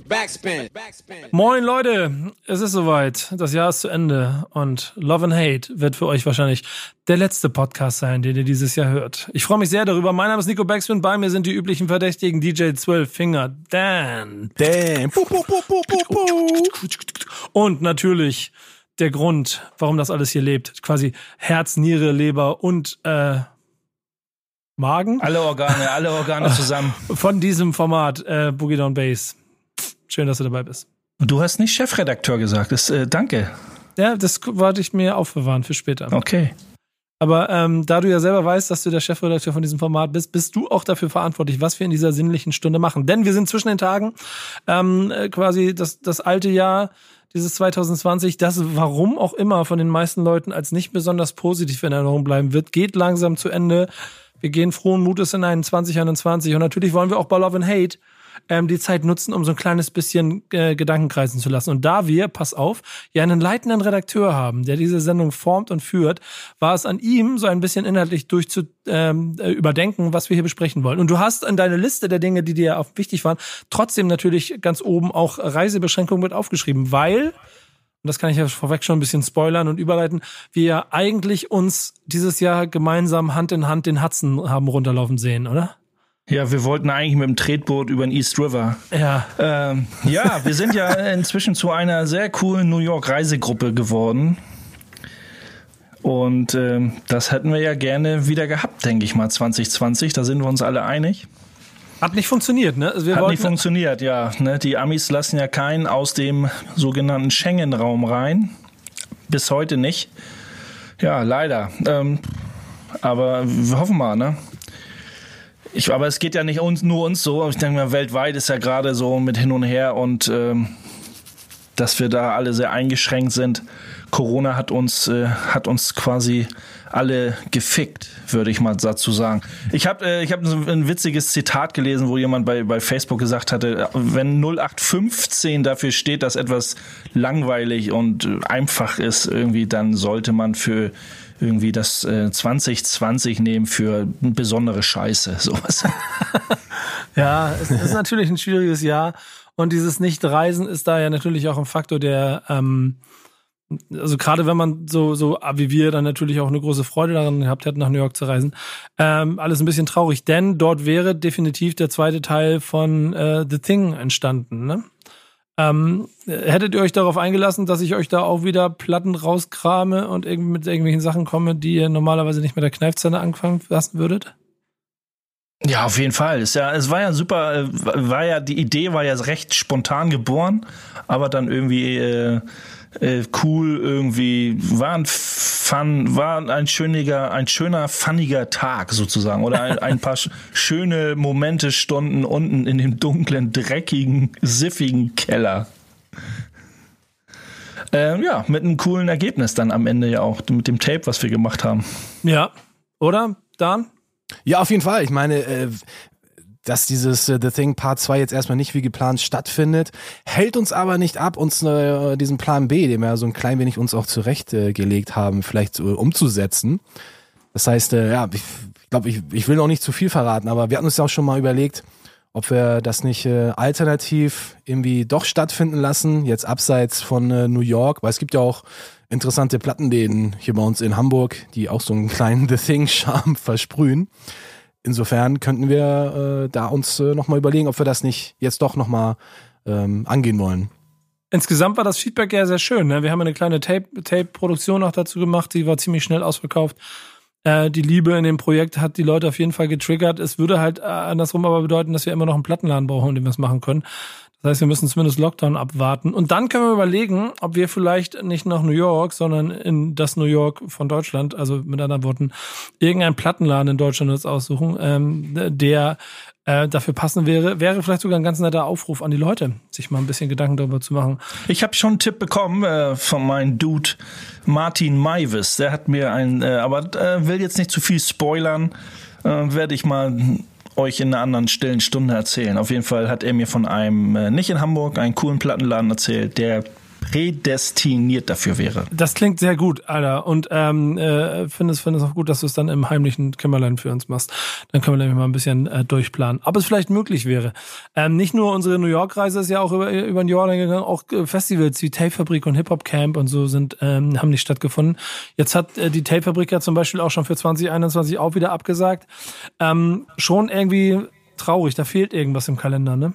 Backspin. Moin Leute, es ist soweit. Das Jahr ist zu Ende und Love and Hate wird für euch wahrscheinlich der letzte Podcast sein, den ihr dieses Jahr hört. Ich freue mich sehr darüber. Mein Name ist Nico Backspin. Bei mir sind die üblichen Verdächtigen DJ 12 Finger, Dan. Dan. Und natürlich der Grund, warum das alles hier lebt. Quasi Herz, Niere, Leber und äh, Magen. Alle Organe, alle Organe zusammen. Von diesem Format, äh, Boogie Down Bass. Schön, dass du dabei bist. Und du hast nicht Chefredakteur gesagt. Das, äh, danke. Ja, das wollte ich mir aufbewahren für später. Okay. Aber ähm, da du ja selber weißt, dass du der Chefredakteur von diesem Format bist, bist du auch dafür verantwortlich, was wir in dieser sinnlichen Stunde machen. Denn wir sind zwischen den Tagen ähm, äh, quasi das, das alte Jahr, dieses 2020, das warum auch immer von den meisten Leuten als nicht besonders positiv in Erinnerung bleiben wird, geht langsam zu Ende. Wir gehen frohen Mutes in einen 2021 und natürlich wollen wir auch bei Love and Hate ähm, die Zeit nutzen, um so ein kleines bisschen äh, Gedanken kreisen zu lassen. Und da wir, pass auf, ja einen leitenden Redakteur haben, der diese Sendung formt und führt, war es an ihm, so ein bisschen inhaltlich durchzu ähm, äh, überdenken, was wir hier besprechen wollen. Und du hast in deine Liste der Dinge, die dir auch wichtig waren, trotzdem natürlich ganz oben auch Reisebeschränkungen mit aufgeschrieben, weil und das kann ich ja vorweg schon ein bisschen spoilern und überleiten, wir ja eigentlich uns dieses Jahr gemeinsam Hand in Hand den Hudson haben runterlaufen sehen, oder? Ja, wir wollten eigentlich mit dem Tretboot über den East River. Ja. Ähm, ja, wir sind ja inzwischen zu einer sehr coolen New York Reisegruppe geworden. Und ähm, das hätten wir ja gerne wieder gehabt, denke ich mal, 2020. Da sind wir uns alle einig. Hat nicht funktioniert, ne? Also Hat nicht funktioniert, ja. Ne? Die Amis lassen ja keinen aus dem sogenannten Schengen-Raum rein. Bis heute nicht. Ja, leider. Ähm, aber wir hoffen mal, ne? Ich, aber es geht ja nicht uns, nur uns so. Ich denke mal, weltweit ist ja gerade so mit hin und her und ähm, dass wir da alle sehr eingeschränkt sind. Corona hat uns, äh, hat uns quasi alle gefickt, würde ich mal dazu sagen. Ich habe äh, hab ein witziges Zitat gelesen, wo jemand bei, bei Facebook gesagt hatte, wenn 0815 dafür steht, dass etwas langweilig und einfach ist, irgendwie, dann sollte man für irgendwie das äh, 2020 nehmen für besondere Scheiße. Sowas. ja, es ist natürlich ein schwieriges Jahr. Und dieses Nicht-Reisen ist da ja natürlich auch ein Faktor, der, ähm, also gerade wenn man so, so wie wir dann natürlich auch eine große Freude daran gehabt hätten, nach New York zu reisen, ähm, alles ein bisschen traurig, denn dort wäre definitiv der zweite Teil von äh, The Thing entstanden, ne? Ähm, hättet ihr euch darauf eingelassen, dass ich euch da auch wieder Platten rauskrame und irgendwie mit irgendwelchen Sachen komme, die ihr normalerweise nicht mit der Kneifzange anfangen lassen würdet? Ja, auf jeden Fall. Es, ja, es war ja super, äh, war ja, die Idee war ja recht spontan geboren, aber dann irgendwie äh, äh, cool, irgendwie, war ein Fun, war ein schöner, ein schöner, funniger Tag sozusagen. Oder ein, ein paar schöne Momente, Stunden unten in dem dunklen, dreckigen, siffigen Keller. Ähm, ja, mit einem coolen Ergebnis dann am Ende ja auch, mit dem Tape, was wir gemacht haben. Ja, oder, Dan? Ja, auf jeden Fall. Ich meine, äh, dass dieses äh, The Thing Part 2 jetzt erstmal nicht wie geplant stattfindet, hält uns aber nicht ab, uns äh, diesen Plan B, den wir so ein klein wenig uns auch zurechtgelegt äh, haben, vielleicht äh, umzusetzen. Das heißt, äh, ja, ich glaube, ich, ich will noch nicht zu viel verraten, aber wir hatten uns ja auch schon mal überlegt, ob wir das nicht äh, alternativ irgendwie doch stattfinden lassen, jetzt abseits von äh, New York, weil es gibt ja auch interessante Plattenläden hier bei uns in Hamburg, die auch so einen kleinen The Thing-Charme versprühen. Insofern könnten wir äh, da uns äh, nochmal überlegen, ob wir das nicht jetzt doch nochmal ähm, angehen wollen. Insgesamt war das Feedback ja sehr schön. Ne? Wir haben eine kleine Tape-Produktion Tape auch dazu gemacht, die war ziemlich schnell ausverkauft. Äh, die Liebe in dem Projekt hat die Leute auf jeden Fall getriggert. Es würde halt äh, andersrum aber bedeuten, dass wir immer noch einen Plattenladen brauchen, in dem wir es machen können. Das heißt, wir müssen zumindest Lockdown abwarten. Und dann können wir überlegen, ob wir vielleicht nicht nach New York, sondern in das New York von Deutschland, also mit anderen Worten, irgendeinen Plattenladen in Deutschland uns aussuchen, ähm, der äh, dafür passen wäre, wäre vielleicht sogar ein ganz netter Aufruf an die Leute, sich mal ein bisschen Gedanken darüber zu machen. Ich habe schon einen Tipp bekommen äh, von meinem Dude Martin Maivis. Der hat mir ein, äh, aber äh, will jetzt nicht zu viel spoilern, äh, werde ich mal euch in einer anderen stillen Stunde erzählen. Auf jeden Fall hat er mir von einem, äh, nicht in Hamburg, einen coolen Plattenladen erzählt, der prädestiniert dafür wäre. Das klingt sehr gut, Alter. Und ähm, äh, finde es, finde es auch gut, dass du es dann im heimlichen Kämmerlein für uns machst. Dann können wir nämlich mal ein bisschen äh, durchplanen. Ob es vielleicht möglich wäre. Ähm, nicht nur unsere New York-Reise ist ja auch über, über den Jordan gegangen, auch äh, Festivals wie Tape-Fabrik und Hip-Hop-Camp und so sind, ähm, haben nicht stattgefunden. Jetzt hat äh, die Tape-Fabrik ja zum Beispiel auch schon für 2021 auch wieder abgesagt. Ähm, schon irgendwie traurig, da fehlt irgendwas im Kalender, ne?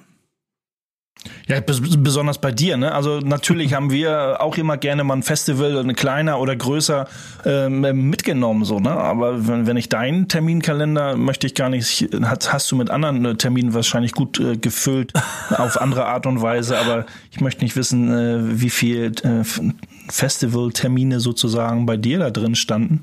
Ja, besonders bei dir, ne? Also natürlich haben wir auch immer gerne mal ein Festival, eine kleiner oder größer ähm, mitgenommen, so, ne? Aber wenn, wenn ich deinen Terminkalender möchte ich gar nicht, hast, hast du mit anderen äh, Terminen wahrscheinlich gut äh, gefüllt auf andere Art und Weise, aber ich möchte nicht wissen, äh, wie viel äh, Festivaltermine sozusagen bei dir da drin standen.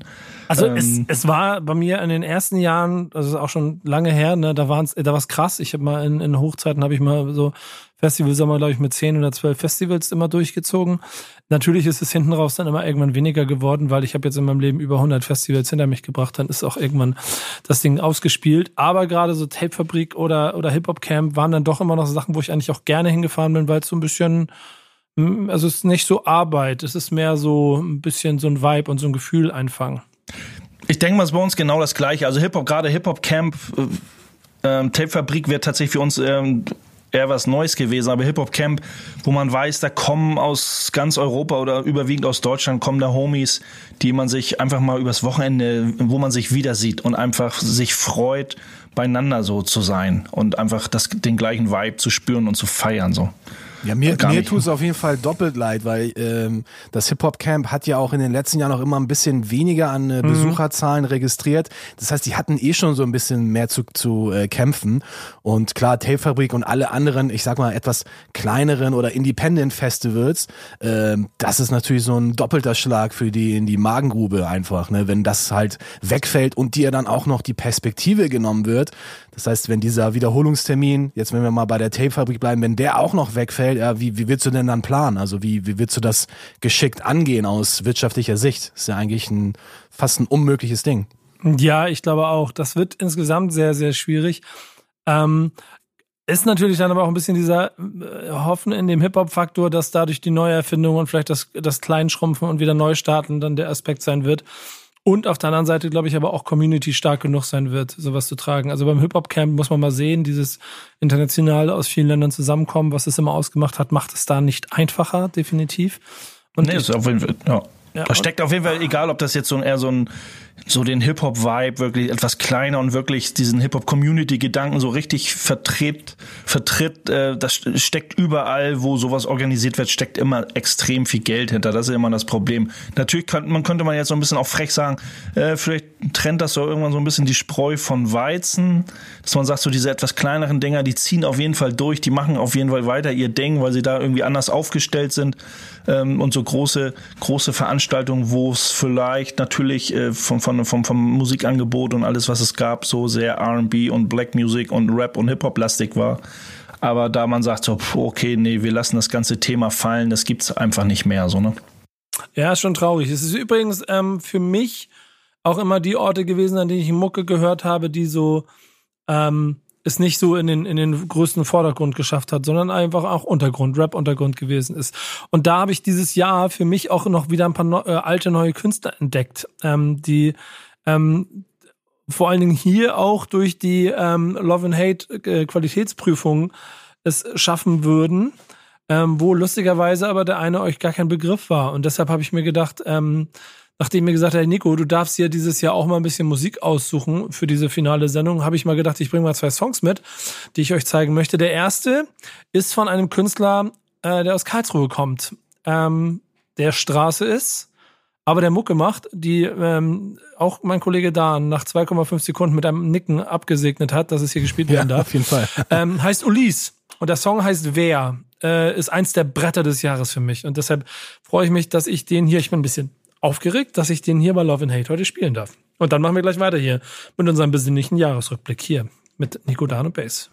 Also ähm, es, es war bei mir in den ersten Jahren, also auch schon lange her, ne, da war da war's krass. Ich habe mal in, in Hochzeiten habe ich mal so Festivals haben wir, glaube ich, mit zehn oder zwölf Festivals immer durchgezogen. Natürlich ist es hinten raus dann immer irgendwann weniger geworden, weil ich habe jetzt in meinem Leben über 100 Festivals hinter mich gebracht. Dann ist auch irgendwann das Ding ausgespielt. Aber gerade so Tapefabrik oder, oder Hip-Hop-Camp waren dann doch immer noch so Sachen, wo ich eigentlich auch gerne hingefahren bin, weil es so ein bisschen, hm, also es ist nicht so Arbeit, es ist mehr so ein bisschen so ein Vibe und so ein Gefühl einfangen. Ich denke mal, es ist bei uns genau das Gleiche. Also Hip-Hop, gerade Hip-Hop-Camp, äh, ähm, Tape-Fabrik wird tatsächlich für uns ähm, eher was Neues gewesen, aber Hip-Hop Camp, wo man weiß, da kommen aus ganz Europa oder überwiegend aus Deutschland kommen da Homies, die man sich einfach mal übers Wochenende, wo man sich wieder sieht und einfach sich freut, beieinander so zu sein und einfach das, den gleichen Vibe zu spüren und zu feiern so. Ja, mir, mir tut es auf jeden Fall doppelt leid, weil ähm, das Hip-Hop-Camp hat ja auch in den letzten Jahren auch immer ein bisschen weniger an äh, mhm. Besucherzahlen mhm. registriert. Das heißt, die hatten eh schon so ein bisschen mehr zu, zu äh, kämpfen. Und klar, Tape-Fabrik und alle anderen, ich sag mal, etwas kleineren oder Independent-Festivals, äh, das ist natürlich so ein doppelter Schlag für die in die Magengrube einfach, ne? wenn das halt wegfällt und dir dann auch noch die Perspektive genommen wird. Das heißt, wenn dieser Wiederholungstermin, jetzt wenn wir mal bei der Tape-Fabrik bleiben, wenn der auch noch wegfällt, ja, wie, wie willst du denn dann planen? Also wie, wie willst du das geschickt angehen aus wirtschaftlicher Sicht? Das ist ja eigentlich ein fast ein unmögliches Ding. Ja, ich glaube auch. Das wird insgesamt sehr, sehr schwierig. Ähm, ist natürlich dann aber auch ein bisschen dieser äh, Hoffen in dem Hip-Hop-Faktor, dass dadurch die Neuerfindung und vielleicht das, das Kleinschrumpfen und wieder Neustarten dann der Aspekt sein wird. Und auf der anderen Seite, glaube ich, aber auch Community stark genug sein wird, sowas zu tragen. Also beim Hip-Hop-Camp muss man mal sehen, dieses internationale aus vielen Ländern zusammenkommen, was es immer ausgemacht hat, macht es da nicht einfacher, definitiv. Und nee, ist auf jeden Fall, ja. ja da steckt auf jeden Fall, egal ob das jetzt so ein, eher so ein so den Hip-Hop-Vibe wirklich etwas kleiner und wirklich diesen Hip-Hop-Community-Gedanken so richtig vertritt, vertritt. Äh, das steckt überall, wo sowas organisiert wird, steckt immer extrem viel Geld hinter. Das ist immer das Problem. Natürlich könnte man, könnte man jetzt so ein bisschen auch frech sagen, äh, vielleicht trennt das so irgendwann so ein bisschen die Spreu von Weizen, dass man sagt, so diese etwas kleineren Dinger, die ziehen auf jeden Fall durch, die machen auf jeden Fall weiter ihr Ding, weil sie da irgendwie anders aufgestellt sind. Ähm, und so große, große Veranstaltungen, wo es vielleicht natürlich äh, von, von, vom, vom Musikangebot und alles, was es gab, so sehr RB und Black Music und Rap und Hip-Hop-lastig war. Aber da man sagt so, okay, nee, wir lassen das ganze Thema fallen, das gibt's einfach nicht mehr, so, ne? Ja, ist schon traurig. Es ist übrigens ähm, für mich auch immer die Orte gewesen, an denen ich Mucke gehört habe, die so ähm, es nicht so in den, in den größten Vordergrund geschafft hat, sondern einfach auch Untergrund, Rap-Untergrund gewesen ist. Und da habe ich dieses Jahr für mich auch noch wieder ein paar ne, äh, alte neue Künstler entdeckt, ähm, die ähm, vor allen Dingen hier auch durch die ähm, Love and Hate äh, Qualitätsprüfung es schaffen würden, ähm, wo lustigerweise aber der eine euch gar kein Begriff war. Und deshalb habe ich mir gedacht, ähm, nachdem mir gesagt hat, Nico, du darfst hier dieses Jahr auch mal ein bisschen Musik aussuchen für diese finale Sendung, habe ich mal gedacht, ich bringe mal zwei Songs mit, die ich euch zeigen möchte. Der erste ist von einem Künstler, äh, der aus Karlsruhe kommt, ähm, der Straße ist, aber der Mucke macht, die ähm, auch mein Kollege Dan nach 2,5 Sekunden mit einem Nicken abgesegnet hat, dass es hier gespielt werden ja, darf. Auf jeden Fall. Ähm, heißt Ulis. Und der Song heißt Wer. Äh, ist eins der Bretter des Jahres für mich. Und deshalb freue ich mich, dass ich den hier, ich bin ein bisschen aufgeregt, dass ich den hier bei Love and Hate heute spielen darf. Und dann machen wir gleich weiter hier mit unserem besinnlichen Jahresrückblick hier mit Nico Dan und Bass.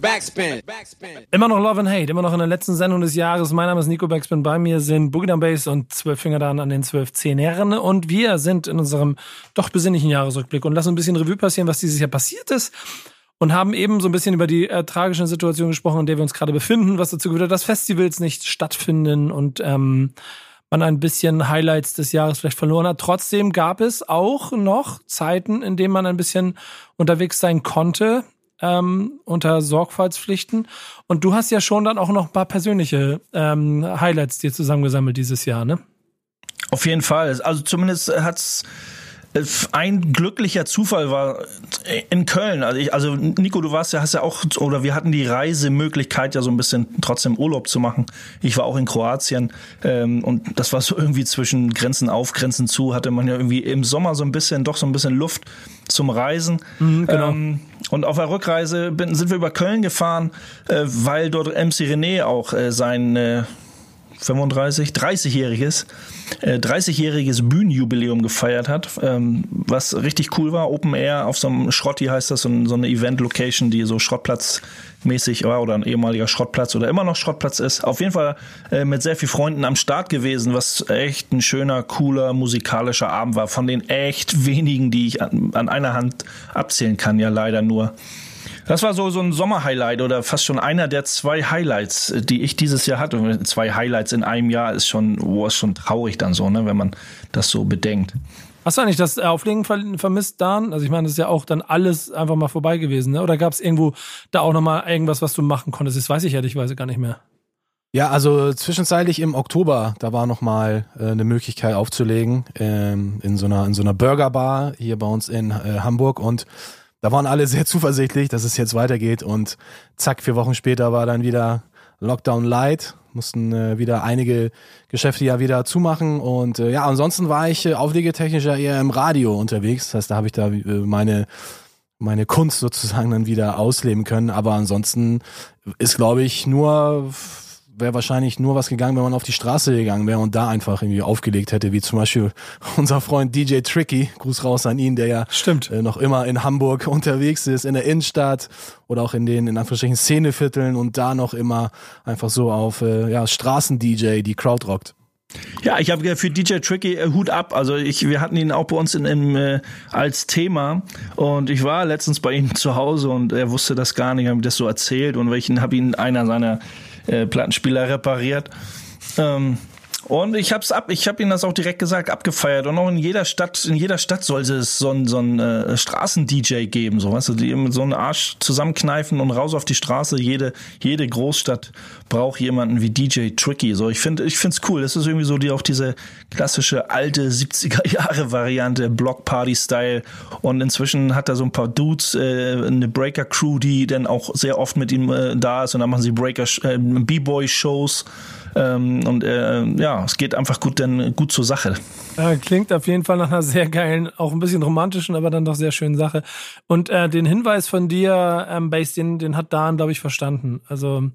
Backspin. Immer noch Love and Hate, immer noch in der letzten Sendung des Jahres. Mein Name ist Nico Backspin. Bei mir sind Boogie Down Bass und zwölf Finger dann an den zwölf Zehnern. Und wir sind in unserem doch besinnlichen Jahresrückblick und lassen ein bisschen Revue passieren, was dieses Jahr passiert ist und haben eben so ein bisschen über die äh, tragische Situation gesprochen, in der wir uns gerade befinden, was dazu geführt hat, dass Festivals nicht stattfinden und ähm, man ein bisschen Highlights des Jahres vielleicht verloren hat. Trotzdem gab es auch noch Zeiten, in denen man ein bisschen unterwegs sein konnte ähm, unter Sorgfaltspflichten. Und du hast ja schon dann auch noch ein paar persönliche ähm, Highlights dir zusammengesammelt dieses Jahr, ne? Auf jeden Fall. Also zumindest hat's ein glücklicher Zufall war in Köln. Also, ich, also Nico, du warst ja, hast ja auch, oder wir hatten die Reisemöglichkeit ja so ein bisschen trotzdem Urlaub zu machen. Ich war auch in Kroatien ähm, und das war so irgendwie zwischen Grenzen auf, Grenzen zu, hatte man ja irgendwie im Sommer so ein bisschen, doch so ein bisschen Luft zum Reisen. Mhm, genau. ähm, und auf der Rückreise bin, sind wir über Köln gefahren, äh, weil dort MC René auch äh, sein äh, 35, 30-jähriges, äh, 30-jähriges Bühnenjubiläum gefeiert hat, ähm, was richtig cool war. Open Air auf so einem Schrotti heißt das, so, so eine Event-Location, die so Schrottplatzmäßig war oder ein ehemaliger Schrottplatz oder immer noch Schrottplatz ist. Auf jeden Fall äh, mit sehr vielen Freunden am Start gewesen, was echt ein schöner, cooler musikalischer Abend war. Von den echt wenigen, die ich an, an einer Hand abzählen kann, ja leider nur. Das war so, so ein Sommerhighlight oder fast schon einer der zwei Highlights, die ich dieses Jahr hatte. Zwei Highlights in einem Jahr ist schon, oh, ist schon traurig dann so, ne, wenn man das so bedenkt. Hast du eigentlich das Auflegen vermisst, Dan? Also ich meine, das ist ja auch dann alles einfach mal vorbei gewesen, ne? Oder gab es irgendwo da auch nochmal irgendwas, was du machen konntest? Das weiß ich ehrlichweise gar nicht mehr. Ja, also zwischenzeitlich im Oktober, da war nochmal äh, eine Möglichkeit aufzulegen ähm, in so einer in so einer Burgerbar hier bei uns in äh, Hamburg und da waren alle sehr zuversichtlich, dass es jetzt weitergeht und zack, vier Wochen später war dann wieder Lockdown Light, mussten äh, wieder einige Geschäfte ja wieder zumachen und äh, ja, ansonsten war ich äh, auflegetechnisch ja eher im Radio unterwegs, das heißt, da habe ich da äh, meine meine Kunst sozusagen dann wieder ausleben können, aber ansonsten ist glaube ich nur wäre wahrscheinlich nur was gegangen, wenn man auf die Straße gegangen wäre und da einfach irgendwie aufgelegt hätte, wie zum Beispiel unser Freund DJ Tricky, Gruß raus an ihn, der ja Stimmt. Äh, noch immer in Hamburg unterwegs ist, in der Innenstadt oder auch in den, in Anführungsstrichen, Szenevierteln und da noch immer einfach so auf äh, ja, Straßen-DJ die Crowd rockt. Ja, ich habe für DJ Tricky äh, Hut ab. Also ich, wir hatten ihn auch bei uns in, in, äh, als Thema und ich war letztens bei ihm zu Hause und er wusste das gar nicht, habe mir das so erzählt und ich habe ihn einer seiner äh, Plattenspieler repariert. Ähm, und ich hab's ab, ich habe ihnen das auch direkt gesagt, abgefeiert. Und auch in jeder Stadt, in jeder Stadt sollte es so ein, so ein äh, Straßen-DJ geben, so weißt du, die mit so einen Arsch zusammenkneifen und raus auf die Straße. Jede, jede Großstadt braucht jemanden wie DJ Tricky. So, ich finde, ich find's cool. Das ist irgendwie so die auch diese klassische alte 70er Jahre Variante, Block Party Style. Und inzwischen hat er so ein paar Dudes, äh, eine Breaker Crew, die dann auch sehr oft mit ihm äh, da ist. Und dann machen sie Breaker, äh, B-Boy Shows. Ähm, und äh, ja, es geht einfach gut, denn gut zur Sache. Ja, klingt auf jeden Fall nach einer sehr geilen, auch ein bisschen romantischen, aber dann doch sehr schönen Sache. Und äh, den Hinweis von dir, ähm, Base, den, den hat Dan, glaube ich, verstanden. Also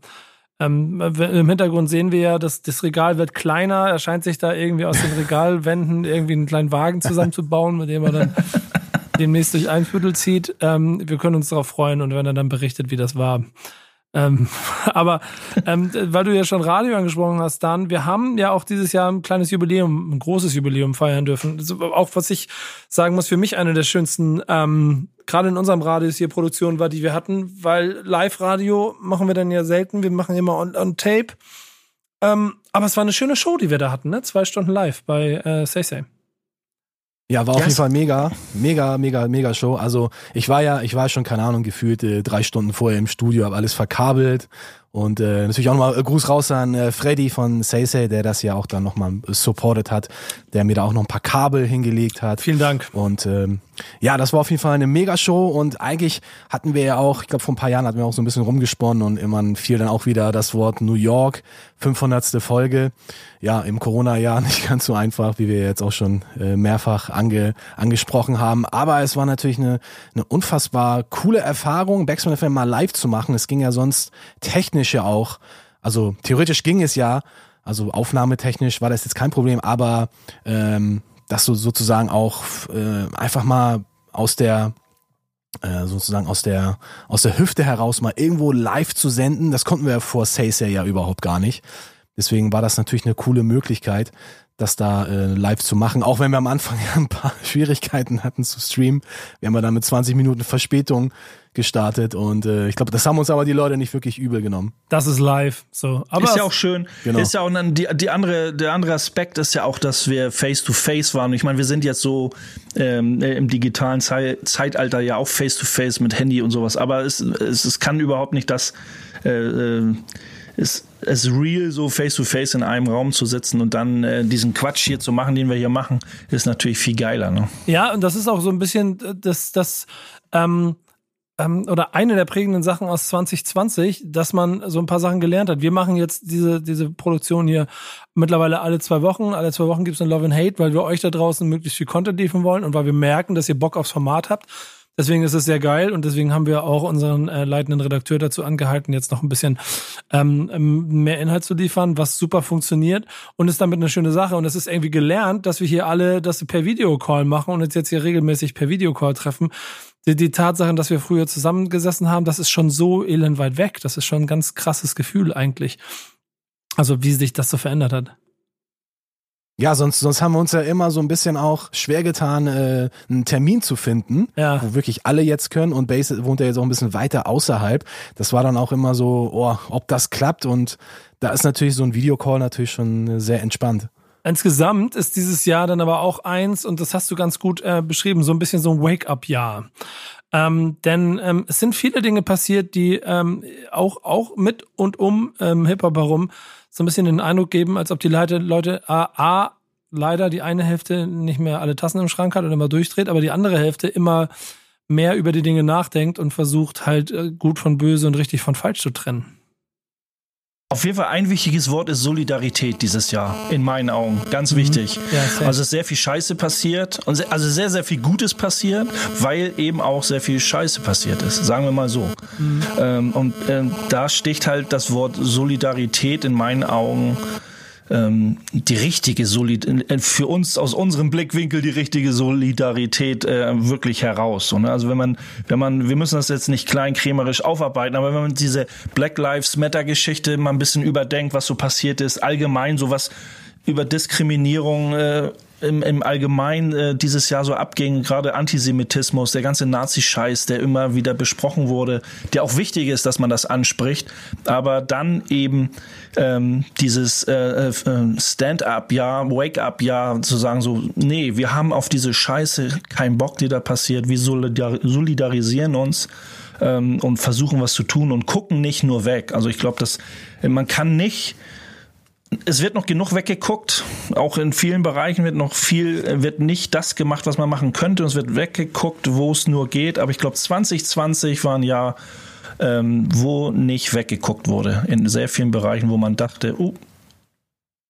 ähm, Im Hintergrund sehen wir ja, dass das Regal wird kleiner. Er scheint sich da irgendwie aus den Regalwänden irgendwie einen kleinen Wagen zusammenzubauen, mit dem er dann demnächst durch ein Viertel zieht. Ähm, wir können uns darauf freuen und wenn er dann berichtet, wie das war. Ähm, aber ähm, weil du ja schon Radio angesprochen hast, Dan, wir haben ja auch dieses Jahr ein kleines Jubiläum, ein großes Jubiläum feiern dürfen. Auch was ich sagen muss, für mich eine der schönsten, ähm, gerade in unserem Radius hier Produktion war, die wir hatten, weil Live-Radio machen wir dann ja selten, wir machen immer on, on Tape. Ähm, aber es war eine schöne Show, die wir da hatten, ne? Zwei Stunden live bei äh, Say Say. Ja, war auf yes. jeden Fall mega, mega, mega, mega Show. Also ich war ja, ich war schon, keine Ahnung, gefühlt äh, drei Stunden vorher im Studio, habe alles verkabelt und äh, natürlich auch nochmal äh, Gruß raus an äh, Freddy von Say, der das ja auch dann nochmal supported hat, der mir da auch noch ein paar Kabel hingelegt hat. Vielen Dank. Und ähm, ja, das war auf jeden Fall eine Mega-Show und eigentlich hatten wir ja auch, ich glaube vor ein paar Jahren hatten wir auch so ein bisschen rumgesponnen und immer fiel dann auch wieder das Wort New York, 500. Folge. Ja, im Corona-Jahr nicht ganz so einfach, wie wir jetzt auch schon äh, mehrfach ange, angesprochen haben. Aber es war natürlich eine, eine unfassbar coole Erfahrung, Backspin FM mal live zu machen. Es ging ja sonst technisch ja auch, also theoretisch ging es ja, also aufnahmetechnisch war das jetzt kein Problem, aber ähm, dass du sozusagen auch äh, einfach mal aus der äh, sozusagen aus der aus der Hüfte heraus mal irgendwo live zu senden, das konnten wir vor Say Say ja überhaupt gar nicht. Deswegen war das natürlich eine coole Möglichkeit, das da äh, live zu machen. Auch wenn wir am Anfang ein paar Schwierigkeiten hatten zu streamen. Wir haben ja dann mit 20 Minuten Verspätung gestartet und äh, ich glaube, das haben uns aber die Leute nicht wirklich übel genommen. Das ist live, so. Aber ist ja auch schön. Genau. Ist ja auch dann die, die andere, der andere Aspekt ist ja auch, dass wir face to face waren. Ich meine, wir sind jetzt so ähm, im digitalen Ze Zeitalter ja auch face to face mit Handy und sowas. Aber es, es, es kann überhaupt nicht das äh, äh ist es real so face to face in einem Raum zu sitzen und dann äh, diesen Quatsch hier zu machen, den wir hier machen, ist natürlich viel geiler. Ne? Ja, und das ist auch so ein bisschen das, das ähm, ähm, oder eine der prägenden Sachen aus 2020, dass man so ein paar Sachen gelernt hat. Wir machen jetzt diese, diese Produktion hier mittlerweile alle zwei Wochen. Alle zwei Wochen gibt es ein Love and Hate, weil wir euch da draußen möglichst viel Content liefern wollen und weil wir merken, dass ihr Bock aufs Format habt. Deswegen ist es sehr geil und deswegen haben wir auch unseren äh, leitenden Redakteur dazu angehalten, jetzt noch ein bisschen ähm, ähm, mehr Inhalt zu liefern, was super funktioniert und ist damit eine schöne Sache. Und es ist irgendwie gelernt, dass wir hier alle das per Videocall machen und uns jetzt hier regelmäßig per Videocall treffen. Die, die Tatsache, dass wir früher zusammengesessen haben, das ist schon so elend weit weg. Das ist schon ein ganz krasses Gefühl eigentlich. Also wie sich das so verändert hat. Ja, sonst, sonst haben wir uns ja immer so ein bisschen auch schwer getan, äh, einen Termin zu finden, ja. wo wirklich alle jetzt können und Base wohnt ja jetzt auch ein bisschen weiter außerhalb. Das war dann auch immer so, oh, ob das klappt und da ist natürlich so ein Videocall natürlich schon sehr entspannt. Insgesamt ist dieses Jahr dann aber auch eins, und das hast du ganz gut äh, beschrieben, so ein bisschen so ein Wake-up-Jahr. Ähm, denn ähm, es sind viele Dinge passiert, die ähm, auch, auch mit und um ähm, Hip-Hop herum so ein bisschen den Eindruck geben, als ob die Leute, Leute A, leider die eine Hälfte nicht mehr alle Tassen im Schrank hat und immer durchdreht, aber die andere Hälfte immer mehr über die Dinge nachdenkt und versucht halt äh, gut von böse und richtig von falsch zu trennen. Auf jeden Fall ein wichtiges Wort ist Solidarität dieses Jahr, in meinen Augen. Ganz mhm. wichtig. Ja, also ist sehr viel Scheiße passiert und sehr, also sehr, sehr viel Gutes passiert, weil eben auch sehr viel Scheiße passiert ist, sagen wir mal so. Mhm. Ähm, und ähm, da sticht halt das Wort Solidarität in meinen Augen ähm, die richtige Solid für uns aus unserem Blickwinkel die richtige Solidarität äh, wirklich heraus. So, ne? Also wenn man, wenn man, wir müssen das jetzt nicht kleinkrämerisch aufarbeiten, aber wenn man diese Black Lives Matter Geschichte mal ein bisschen überdenkt, was so passiert ist, allgemein sowas über Diskriminierung äh, im, im Allgemeinen äh, dieses Jahr so abging, gerade Antisemitismus, der ganze Nazi-Scheiß, der immer wieder besprochen wurde, der auch wichtig ist, dass man das anspricht, aber dann eben ähm, dieses äh, äh, Stand-up-Jahr, Wake-up-Jahr zu sagen so, nee, wir haben auf diese Scheiße keinen Bock, die da passiert, wir solidar solidarisieren uns ähm, und versuchen was zu tun und gucken nicht nur weg. Also ich glaube, dass man kann nicht es wird noch genug weggeguckt. Auch in vielen Bereichen wird noch viel, wird nicht das gemacht, was man machen könnte. Es wird weggeguckt, wo es nur geht. Aber ich glaube, 2020 war ein Jahr, ähm, wo nicht weggeguckt wurde. In sehr vielen Bereichen, wo man dachte, uh,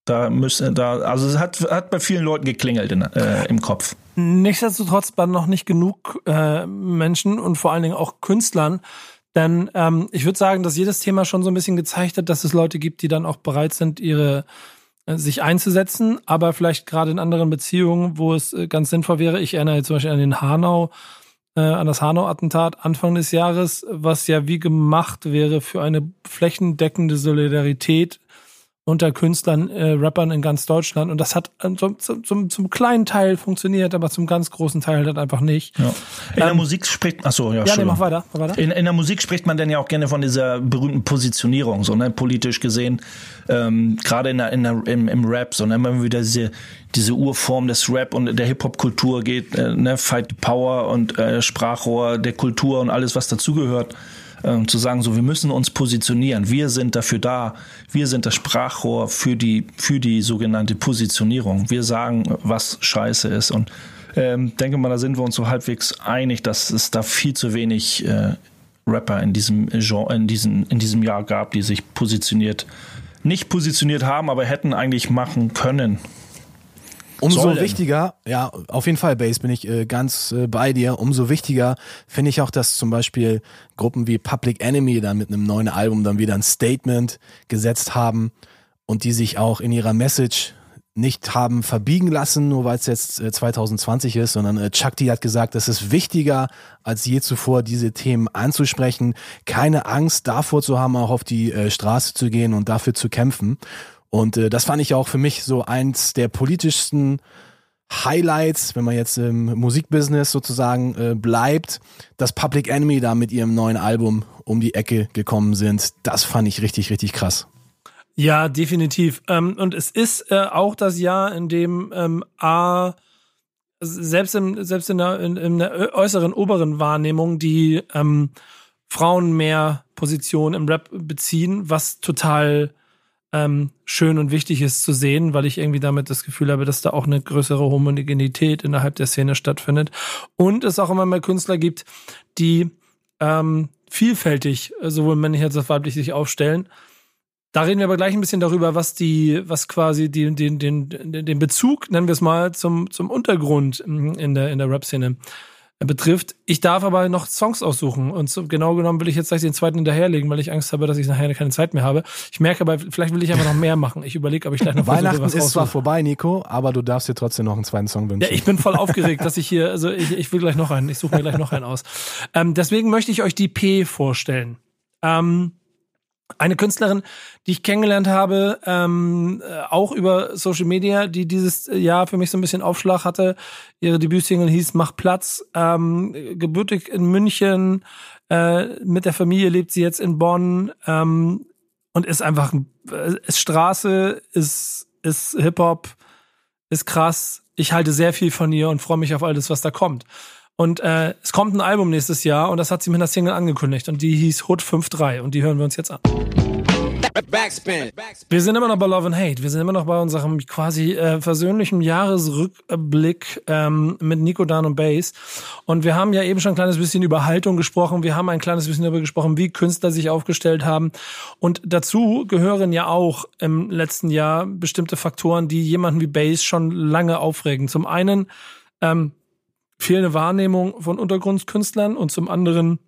da müssen, da, also es hat, hat bei vielen Leuten geklingelt in, äh, im Kopf. Nichtsdestotrotz waren noch nicht genug äh, Menschen und vor allen Dingen auch Künstlern, denn ähm, ich würde sagen, dass jedes Thema schon so ein bisschen gezeigt hat, dass es Leute gibt, die dann auch bereit sind, ihre äh, sich einzusetzen, aber vielleicht gerade in anderen Beziehungen, wo es äh, ganz sinnvoll wäre. Ich erinnere zum Beispiel an den Hanau, äh, an das Hanau-Attentat Anfang des Jahres, was ja wie gemacht wäre für eine flächendeckende Solidarität unter Künstlern, äh, Rappern in ganz Deutschland. Und das hat zum, zum, zum kleinen Teil funktioniert, aber zum ganz großen Teil halt einfach nicht. Ja. In ähm, der Musik spricht, ach so, ja, ja nee, mach weiter, mach weiter. In, in der Musik spricht man dann ja auch gerne von dieser berühmten Positionierung, so, ne, politisch gesehen, ähm, gerade in der, in der, im, im Rap, so, ne, man wieder diese, diese Urform des Rap und der Hip-Hop-Kultur geht, äh, ne, Fight Power und äh, Sprachrohr der Kultur und alles, was dazugehört ähm, zu sagen, so wir müssen uns positionieren. Wir sind dafür da. Wir sind das Sprachrohr für die für die sogenannte Positionierung. Wir sagen, was Scheiße ist und ähm, denke mal, da sind wir uns so halbwegs einig, dass es da viel zu wenig äh, Rapper in diesem Genre, in diesem in diesem Jahr gab, die sich positioniert nicht positioniert haben, aber hätten eigentlich machen können. Umso wichtiger, ja, auf jeden Fall, Base, bin ich äh, ganz äh, bei dir. Umso wichtiger finde ich auch, dass zum Beispiel Gruppen wie Public Enemy dann mit einem neuen Album dann wieder ein Statement gesetzt haben und die sich auch in ihrer Message nicht haben verbiegen lassen, nur weil es jetzt äh, 2020 ist, sondern äh, Chuck D hat gesagt, es ist wichtiger als je zuvor, diese Themen anzusprechen, keine Angst davor zu haben, auch auf die äh, Straße zu gehen und dafür zu kämpfen. Und äh, das fand ich auch für mich so eins der politischsten Highlights, wenn man jetzt im Musikbusiness sozusagen äh, bleibt, dass Public Enemy da mit ihrem neuen Album um die Ecke gekommen sind. Das fand ich richtig, richtig krass. Ja, definitiv. Ähm, und es ist äh, auch das Jahr, in dem ähm, A selbst, im, selbst in, der, in, in der äußeren, oberen Wahrnehmung die ähm, Frauen mehr Position im Rap beziehen, was total ähm, schön und wichtig ist zu sehen, weil ich irgendwie damit das Gefühl habe, dass da auch eine größere Homogenität innerhalb der Szene stattfindet. Und es auch immer mehr Künstler gibt, die ähm, vielfältig, sowohl männlich als auch weiblich, sich aufstellen. Da reden wir aber gleich ein bisschen darüber, was die, was quasi die, den, den, den Bezug, nennen wir es mal, zum, zum Untergrund in der, in der Rap-Szene betrifft. Ich darf aber noch Songs aussuchen und so, genau genommen will ich jetzt gleich den zweiten hinterherlegen, weil ich Angst habe, dass ich nachher keine Zeit mehr habe. Ich merke aber, vielleicht will ich einfach noch mehr machen. Ich überlege, ob ich gleich noch Weihnachten versuche, was ist zwar vorbei, Nico, aber du darfst dir trotzdem noch einen zweiten Song wünschen. Ja, ich bin voll aufgeregt, dass ich hier, also ich, ich will gleich noch einen, ich suche mir gleich noch einen aus. Ähm, deswegen möchte ich euch die P vorstellen. Ähm, eine Künstlerin, die ich kennengelernt habe, ähm, äh, auch über Social Media, die dieses Jahr für mich so ein bisschen Aufschlag hatte. Ihre Debütsingle hieß Mach Platz. Ähm, gebürtig in München, äh, mit der Familie lebt sie jetzt in Bonn ähm, und ist einfach, äh, ist Straße, ist, ist Hip-Hop, ist krass. Ich halte sehr viel von ihr und freue mich auf alles, was da kommt. Und äh, es kommt ein Album nächstes Jahr und das hat sie mit einer Single angekündigt und die hieß Hood 5.3 und die hören wir uns jetzt an. Backspin. Wir sind immer noch bei Love and Hate. Wir sind immer noch bei unserem quasi äh, versöhnlichen Jahresrückblick ähm, mit Nico Dan und Bass. Und wir haben ja eben schon ein kleines bisschen über Haltung gesprochen. Wir haben ein kleines bisschen darüber gesprochen, wie Künstler sich aufgestellt haben. Und dazu gehören ja auch im letzten Jahr bestimmte Faktoren, die jemanden wie Bass schon lange aufregen. Zum einen ähm, fehlende Wahrnehmung von Untergrundskünstlern und zum anderen,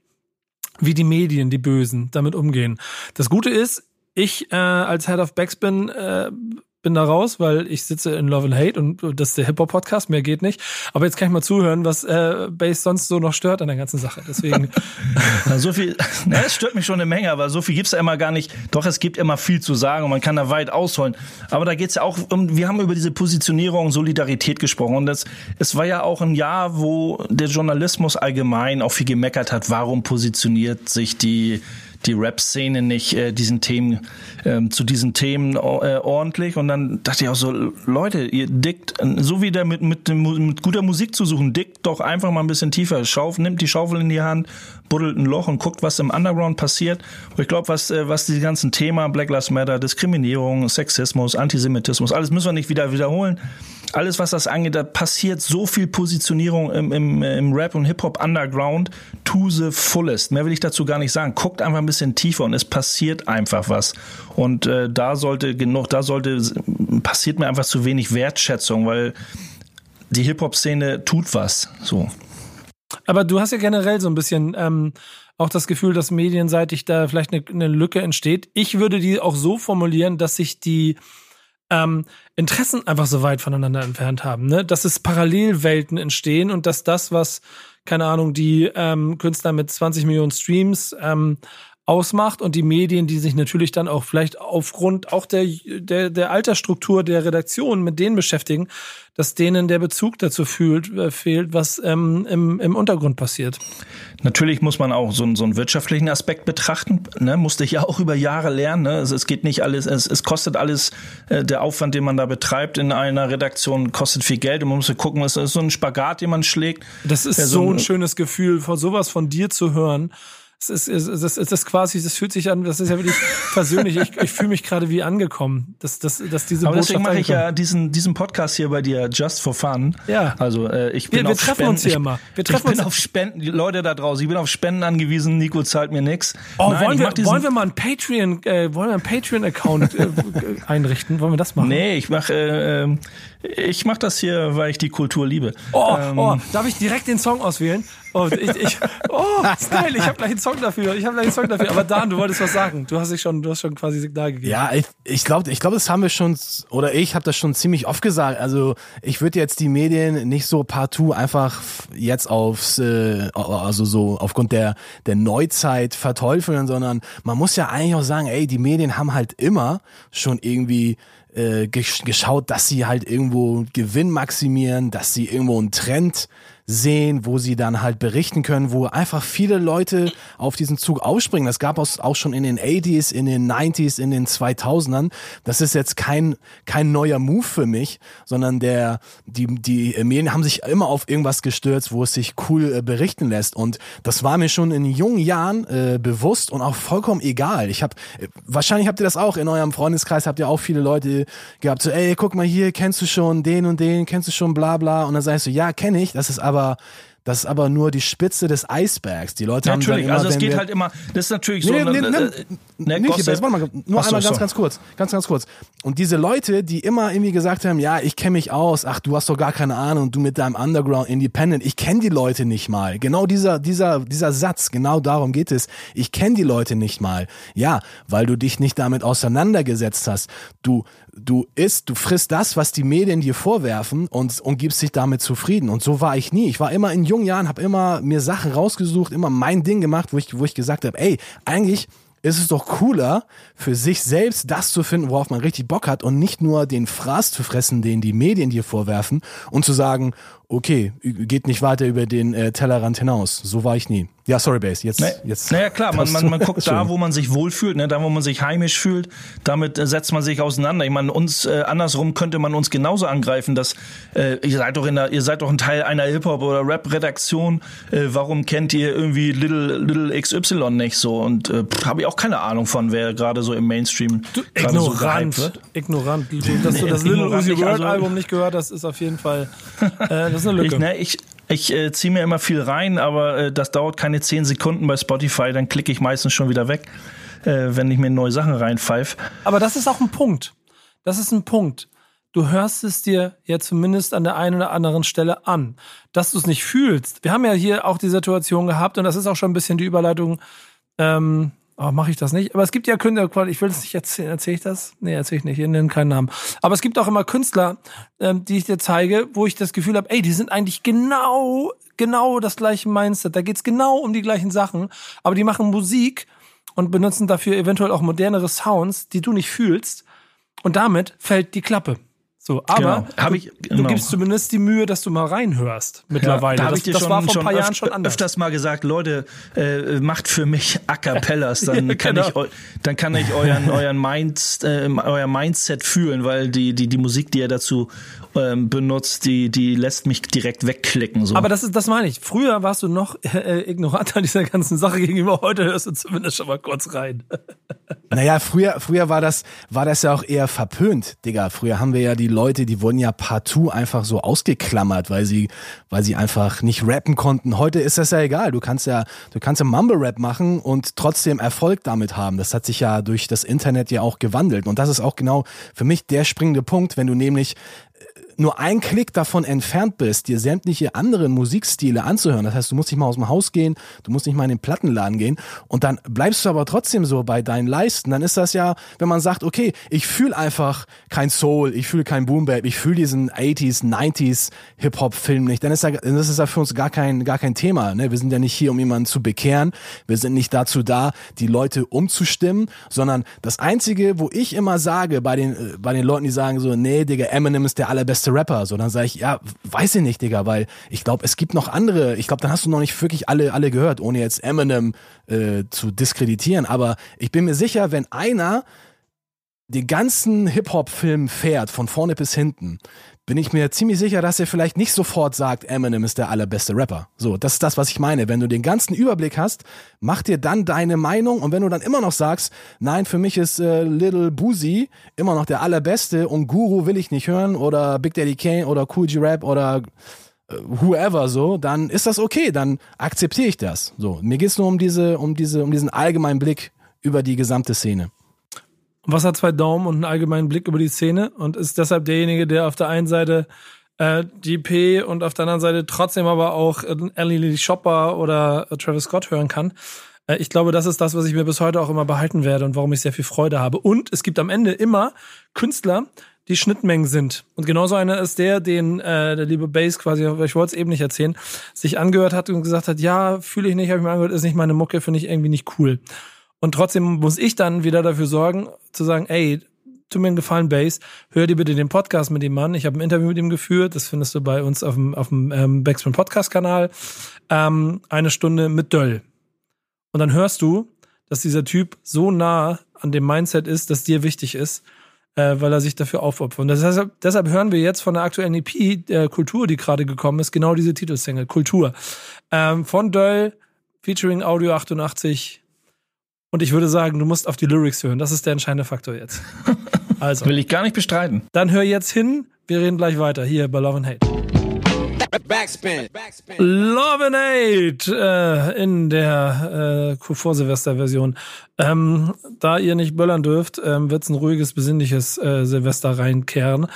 wie die Medien, die Bösen, damit umgehen. Das Gute ist, ich äh, als Head of Backspin äh, bin da raus, weil ich sitze in Love and Hate und das ist der Hip-Hop-Podcast, mehr geht nicht. Aber jetzt kann ich mal zuhören, was äh, Bass sonst so noch stört an der ganzen Sache. Deswegen. so viel, ne, es stört mich schon eine Menge, aber so viel gibt's da immer gar nicht. Doch, es gibt immer viel zu sagen und man kann da weit ausholen. Aber da geht's ja auch um, wir haben über diese Positionierung, Solidarität gesprochen. Und das, es war ja auch ein Jahr, wo der Journalismus allgemein auch viel gemeckert hat, warum positioniert sich die die Rap-Szene nicht äh, diesen Themen ähm, zu diesen Themen äh, ordentlich. Und dann dachte ich auch so Leute ihr dickt so wie der mit mit, mit guter Musik zu suchen dickt doch einfach mal ein bisschen tiefer. Schaufel nimmt die Schaufel in die Hand buddelt ein Loch und guckt was im Underground passiert. Und ich glaube was äh, was die ganzen Thema Black Lives Matter Diskriminierung Sexismus Antisemitismus alles müssen wir nicht wieder wiederholen alles, was das angeht, da passiert so viel Positionierung im, im, im Rap und Hip-Hop Underground to the fullest. Mehr will ich dazu gar nicht sagen. Guckt einfach ein bisschen tiefer und es passiert einfach was. Und äh, da sollte genug, da sollte, passiert mir einfach zu wenig Wertschätzung, weil die Hip-Hop-Szene tut was. So. Aber du hast ja generell so ein bisschen ähm, auch das Gefühl, dass medienseitig da vielleicht eine, eine Lücke entsteht. Ich würde die auch so formulieren, dass sich die ähm, Interessen einfach so weit voneinander entfernt haben, ne? Dass es Parallelwelten entstehen und dass das, was, keine Ahnung, die ähm, Künstler mit 20 Millionen Streams ähm, ausmacht und die Medien, die sich natürlich dann auch vielleicht aufgrund auch der, der, der Altersstruktur der Redaktion mit denen beschäftigen, dass denen der Bezug dazu fühlt, äh, fehlt, was ähm, im, im Untergrund passiert. Natürlich muss man auch so, so einen wirtschaftlichen Aspekt betrachten. Ne? Musste ich ja auch über Jahre lernen. Ne? Also es geht nicht alles, es, es kostet alles, äh, der Aufwand, den man da betreibt in einer Redaktion, kostet viel Geld. Und man muss gucken, was ist so ein Spagat, den man schlägt. Das ist so ein schönes Gefühl, von sowas von dir zu hören es ist, es ist, es ist, das quasi, das fühlt sich an, das ist ja wirklich persönlich, ich, ich fühle mich gerade wie angekommen, dass, dass, dass diese Aber deswegen mache ich ja diesen, diesen Podcast hier bei dir just for fun. Ja. Also äh, ich bin wir, wir auf treffen Spenden, uns hier immer. Wir treffen ich bin uns auf Spenden, die Leute da draußen, ich bin auf Spenden angewiesen, Nico zahlt mir nix. Oh, Nein, wollen, wir, wollen wir mal einen Patreon, äh, wollen wir einen Patreon-Account äh, einrichten? Wollen wir das machen? Nee, ich mache äh, ähm, ich mach das hier, weil ich die Kultur liebe. Oh, ähm, oh, darf ich direkt den Song auswählen? Oh, ich, ich, oh, geil, ich habe gleich einen Song Song dafür. Ich habe gleich einen Song dafür. Aber Dan, du wolltest was sagen. Du hast dich schon, du hast schon quasi Signal gegeben. Ja, ich, ich glaube, ich glaube, das haben wir schon oder ich habe das schon ziemlich oft gesagt. Also ich würde jetzt die Medien nicht so partout einfach jetzt aufs, äh, also so aufgrund der der Neuzeit verteufeln, sondern man muss ja eigentlich auch sagen, ey, die Medien haben halt immer schon irgendwie äh, geschaut, dass sie halt irgendwo Gewinn maximieren, dass sie irgendwo einen Trend sehen, wo sie dann halt berichten können, wo einfach viele Leute auf diesen Zug aufspringen. Das gab es auch schon in den 80s, in den 90s, in den 2000ern. Das ist jetzt kein, kein neuer Move für mich, sondern der, die, die Medien haben sich immer auf irgendwas gestürzt, wo es sich cool äh, berichten lässt. Und das war mir schon in jungen Jahren äh, bewusst und auch vollkommen egal. Ich habe, äh, wahrscheinlich habt ihr das auch in eurem Freundeskreis, habt ihr auch viele Leute gehabt, so, ey, guck mal hier, kennst du schon den und den, kennst du schon bla bla. Und dann sagst du, ja, kenne ich, das ist aber aber das ist aber nur die Spitze des Eisbergs. Die Leute ja, haben natürlich, immer, also es geht halt immer, das ist natürlich so. Nee, nee, nee, nee, äh, nee, nee warte mal, nur Ach einmal so, ganz, so. ganz kurz, ganz, ganz kurz. Und diese Leute, die immer irgendwie gesagt haben, ja, ich kenne mich aus, ach, du hast doch gar keine Ahnung, du mit deinem Underground Independent, ich kenne die Leute nicht mal. Genau dieser, dieser, dieser Satz, genau darum geht es. Ich kenne die Leute nicht mal. Ja, weil du dich nicht damit auseinandergesetzt hast. Du, du isst, du frisst das, was die Medien dir vorwerfen und, und gibst dich damit zufrieden. Und so war ich nie. Ich war immer in jungen Jahren, habe immer mir Sachen rausgesucht, immer mein Ding gemacht, wo ich, wo ich gesagt habe, ey, eigentlich ist es doch cooler, für sich selbst das zu finden, worauf man richtig Bock hat und nicht nur den Fraß zu fressen, den die Medien dir vorwerfen und zu sagen, okay, geht nicht weiter über den äh, Tellerrand hinaus. So war ich nie. Ja, sorry, Base. Jetzt, nee, jetzt. Naja, klar, man, man, man guckt da, wo man sich wohlfühlt, ne, da, wo man sich heimisch fühlt. Damit äh, setzt man sich auseinander. Ich meine, uns äh, andersrum könnte man uns genauso angreifen, dass äh, ihr seid doch in der, ihr seid doch ein Teil einer Hip Hop oder Rap Redaktion. Äh, warum kennt ihr irgendwie Little Little XY nicht so? Und äh, habe ich auch keine Ahnung von, wer gerade so im Mainstream du, ignorant, so. Ignorant. Dass du das Little Uzi Word also, Album nicht gehört hast, ist auf jeden Fall. Äh, das ist eine Lücke. Ich, ne, ich, ich äh, ziehe mir immer viel rein, aber äh, das dauert keine zehn Sekunden bei Spotify, dann klicke ich meistens schon wieder weg, äh, wenn ich mir neue Sachen reinpfeife. Aber das ist auch ein Punkt. Das ist ein Punkt. Du hörst es dir ja zumindest an der einen oder anderen Stelle an. Dass du es nicht fühlst. Wir haben ja hier auch die Situation gehabt, und das ist auch schon ein bisschen die Überleitung ähm, Oh, mache ich das nicht? Aber es gibt ja Künstler, ich will es nicht erzählen, erzähle ich das? Nee, erzähle ich nicht, ich nenne keinen Namen. Aber es gibt auch immer Künstler, ähm, die ich dir zeige, wo ich das Gefühl habe, ey, die sind eigentlich genau, genau das gleiche Mindset. Da geht's genau um die gleichen Sachen, aber die machen Musik und benutzen dafür eventuell auch modernere Sounds, die du nicht fühlst. Und damit fällt die Klappe. So, aber genau. ich, genau. du gibst zumindest die Mühe, dass du mal reinhörst mittlerweile. Ja, da das, ich dir das schon, war vor ein paar schon Jahren schon anders. öfters mal gesagt, Leute, äh, macht für mich A Cappellas, dann Ja, kann genau. ich dann kann ich euren euren Mind, äh, euer Mindset fühlen, weil die die die Musik, die ihr dazu ähm, benutzt, die die lässt mich direkt wegklicken so. Aber das ist, das meine ich. Früher warst du noch äh, ignorant an dieser ganzen Sache gegenüber. Heute hörst du zumindest schon mal kurz rein. Naja, früher, früher war das, war das ja auch eher verpönt, Digga. Früher haben wir ja die Leute, die wurden ja partout einfach so ausgeklammert, weil sie, weil sie einfach nicht rappen konnten. Heute ist das ja egal. Du kannst ja, du kannst ja Mumble-Rap machen und trotzdem Erfolg damit haben. Das hat sich ja durch das Internet ja auch gewandelt. Und das ist auch genau für mich der springende Punkt, wenn du nämlich nur ein Klick davon entfernt bist, dir sämtliche anderen Musikstile anzuhören. Das heißt, du musst nicht mal aus dem Haus gehen, du musst nicht mal in den Plattenladen gehen und dann bleibst du aber trotzdem so bei deinen Leisten. Dann ist das ja, wenn man sagt, okay, ich fühle einfach kein Soul, ich fühle kein Boom Bap, ich fühle diesen 80s, 90s Hip-Hop-Film nicht, dann ist, da, dann ist das ja für uns gar kein, gar kein Thema. Ne? Wir sind ja nicht hier, um jemanden zu bekehren. Wir sind nicht dazu da, die Leute umzustimmen, sondern das Einzige, wo ich immer sage, bei den, äh, bei den Leuten, die sagen so, nee, Digga, Eminem ist der allerbeste Rapper, so dann sage ich, ja, weiß ich nicht, Digga, weil ich glaube, es gibt noch andere, ich glaube, dann hast du noch nicht wirklich alle, alle gehört, ohne jetzt Eminem äh, zu diskreditieren, aber ich bin mir sicher, wenn einer den ganzen Hip-Hop-Film fährt, von vorne bis hinten, bin ich mir ziemlich sicher, dass er vielleicht nicht sofort sagt, Eminem ist der allerbeste Rapper. So, das ist das, was ich meine. Wenn du den ganzen Überblick hast, mach dir dann deine Meinung und wenn du dann immer noch sagst, nein, für mich ist äh, Little Boozy immer noch der allerbeste und Guru will ich nicht hören oder Big Daddy Kane oder Cool G Rap oder äh, whoever so, dann ist das okay, dann akzeptiere ich das. So, mir geht's nur um diese, um diese, um diesen allgemeinen Blick über die gesamte Szene. Was hat zwei Daumen und einen allgemeinen Blick über die Szene und ist deshalb derjenige, der auf der einen Seite äh, GP und auf der anderen Seite trotzdem aber auch äh, Ellie Shopper oder äh, Travis Scott hören kann. Äh, ich glaube, das ist das, was ich mir bis heute auch immer behalten werde und warum ich sehr viel Freude habe. Und es gibt am Ende immer Künstler, die Schnittmengen sind. Und genauso einer ist der, den äh, der liebe Bass quasi, ich wollte es eben nicht erzählen, sich angehört hat und gesagt hat, ja, fühle ich nicht, habe ich mir angehört, ist nicht meine Mucke, finde ich irgendwie nicht cool. Und trotzdem muss ich dann wieder dafür sorgen, zu sagen, ey, tu mir einen Gefallen, Bass, hör dir bitte den Podcast mit dem Mann. Ich habe ein Interview mit ihm geführt, das findest du bei uns auf dem, auf dem ähm, Backspin Podcast Kanal. Ähm, eine Stunde mit Döll. Und dann hörst du, dass dieser Typ so nah an dem Mindset ist, das dir wichtig ist äh, weil er sich dafür aufopfert. Und deshalb, deshalb hören wir jetzt von der aktuellen EP der Kultur, die gerade gekommen ist, genau diese Titelsingle, Kultur. Ähm, von Döll, featuring Audio 88. Und ich würde sagen, du musst auf die Lyrics hören. Das ist der entscheidende Faktor jetzt. Also. Will ich gar nicht bestreiten. Dann hör jetzt hin. Wir reden gleich weiter hier bei Love and Hate. Backspin. Backspin. Love and Hate äh, in der äh, Vor-Silvester-Version. Ähm, da ihr nicht böllern dürft, ähm, wird es ein ruhiges, besinnliches äh, Silvester reinkehren.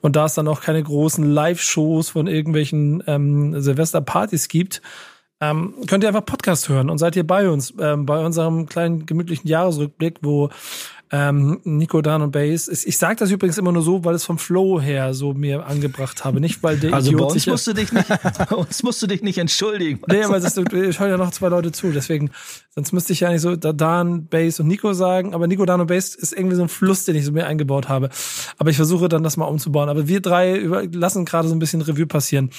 Und da es dann auch keine großen Live-Shows von irgendwelchen ähm, Silvester-Partys gibt, ähm, könnt ihr einfach Podcast hören und seid ihr bei uns, ähm, bei unserem kleinen gemütlichen Jahresrückblick, wo ähm, Nico Dan und Bass. Ich sage das übrigens immer nur so, weil es vom Flow her so mir angebracht habe, nicht weil der Also Idiot bei uns musst du dich nicht, bei uns musst du dich nicht entschuldigen. Nee, weil es, ich höre ja noch zwei Leute zu, deswegen sonst müsste ich ja nicht so Dan, Bass und Nico sagen, aber Nico, Dan und Bass ist irgendwie so ein Fluss, den ich so mir eingebaut habe. Aber ich versuche dann das mal umzubauen. Aber wir drei über, lassen gerade so ein bisschen Revue passieren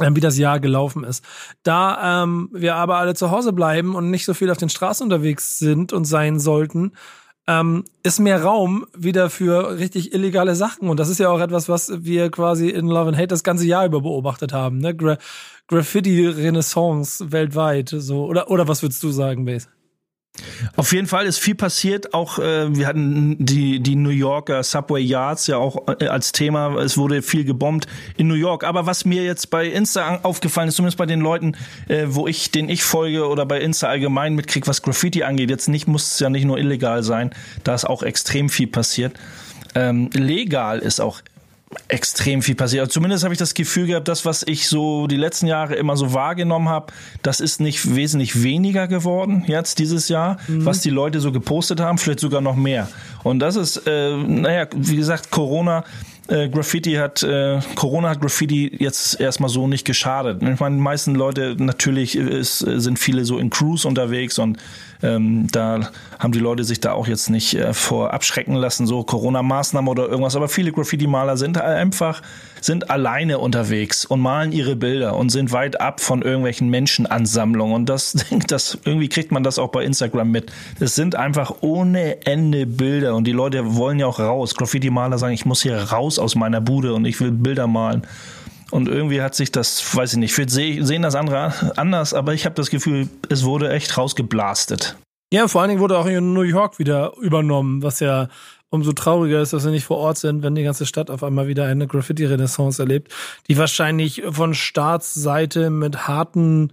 wie das Jahr gelaufen ist. Da ähm, wir aber alle zu Hause bleiben und nicht so viel auf den Straßen unterwegs sind und sein sollten, ähm, ist mehr Raum wieder für richtig illegale Sachen. Und das ist ja auch etwas, was wir quasi in Love and Hate das ganze Jahr über beobachtet haben. Ne? Gra Graffiti-Renaissance weltweit. So. Oder, oder was würdest du sagen, Base? Auf jeden Fall ist viel passiert. Auch äh, wir hatten die die New Yorker Subway Yards ja auch äh, als Thema. Es wurde viel gebombt in New York. Aber was mir jetzt bei Insta aufgefallen ist, zumindest bei den Leuten, äh, wo ich den ich folge oder bei Insta allgemein mitkriege, was Graffiti angeht, jetzt nicht muss es ja nicht nur illegal sein. Da ist auch extrem viel passiert. Ähm, legal ist auch extrem viel passiert. Also zumindest habe ich das Gefühl gehabt, das, was ich so die letzten Jahre immer so wahrgenommen habe, das ist nicht wesentlich weniger geworden jetzt dieses Jahr, mhm. was die Leute so gepostet haben, vielleicht sogar noch mehr. Und das ist, äh, naja, wie gesagt, Corona äh, Graffiti hat, äh, Corona hat Graffiti jetzt erstmal so nicht geschadet. Ich meine, die meisten Leute, natürlich ist, sind viele so in Crews unterwegs und ähm, da haben die Leute sich da auch jetzt nicht äh, vor abschrecken lassen, so Corona-Maßnahmen oder irgendwas. Aber viele Graffiti-Maler sind einfach, sind alleine unterwegs und malen ihre Bilder und sind weit ab von irgendwelchen Menschenansammlungen. Und das, das, irgendwie kriegt man das auch bei Instagram mit. Es sind einfach ohne Ende Bilder und die Leute wollen ja auch raus. Graffiti-Maler sagen, ich muss hier raus aus meiner Bude und ich will Bilder malen. Und irgendwie hat sich das, weiß ich nicht, vielleicht sehen das andere anders, aber ich habe das Gefühl, es wurde echt rausgeblastet. Ja, vor allen Dingen wurde auch in New York wieder übernommen, was ja umso trauriger ist, dass wir nicht vor Ort sind, wenn die ganze Stadt auf einmal wieder eine Graffiti-Renaissance erlebt, die wahrscheinlich von Staatsseite mit harten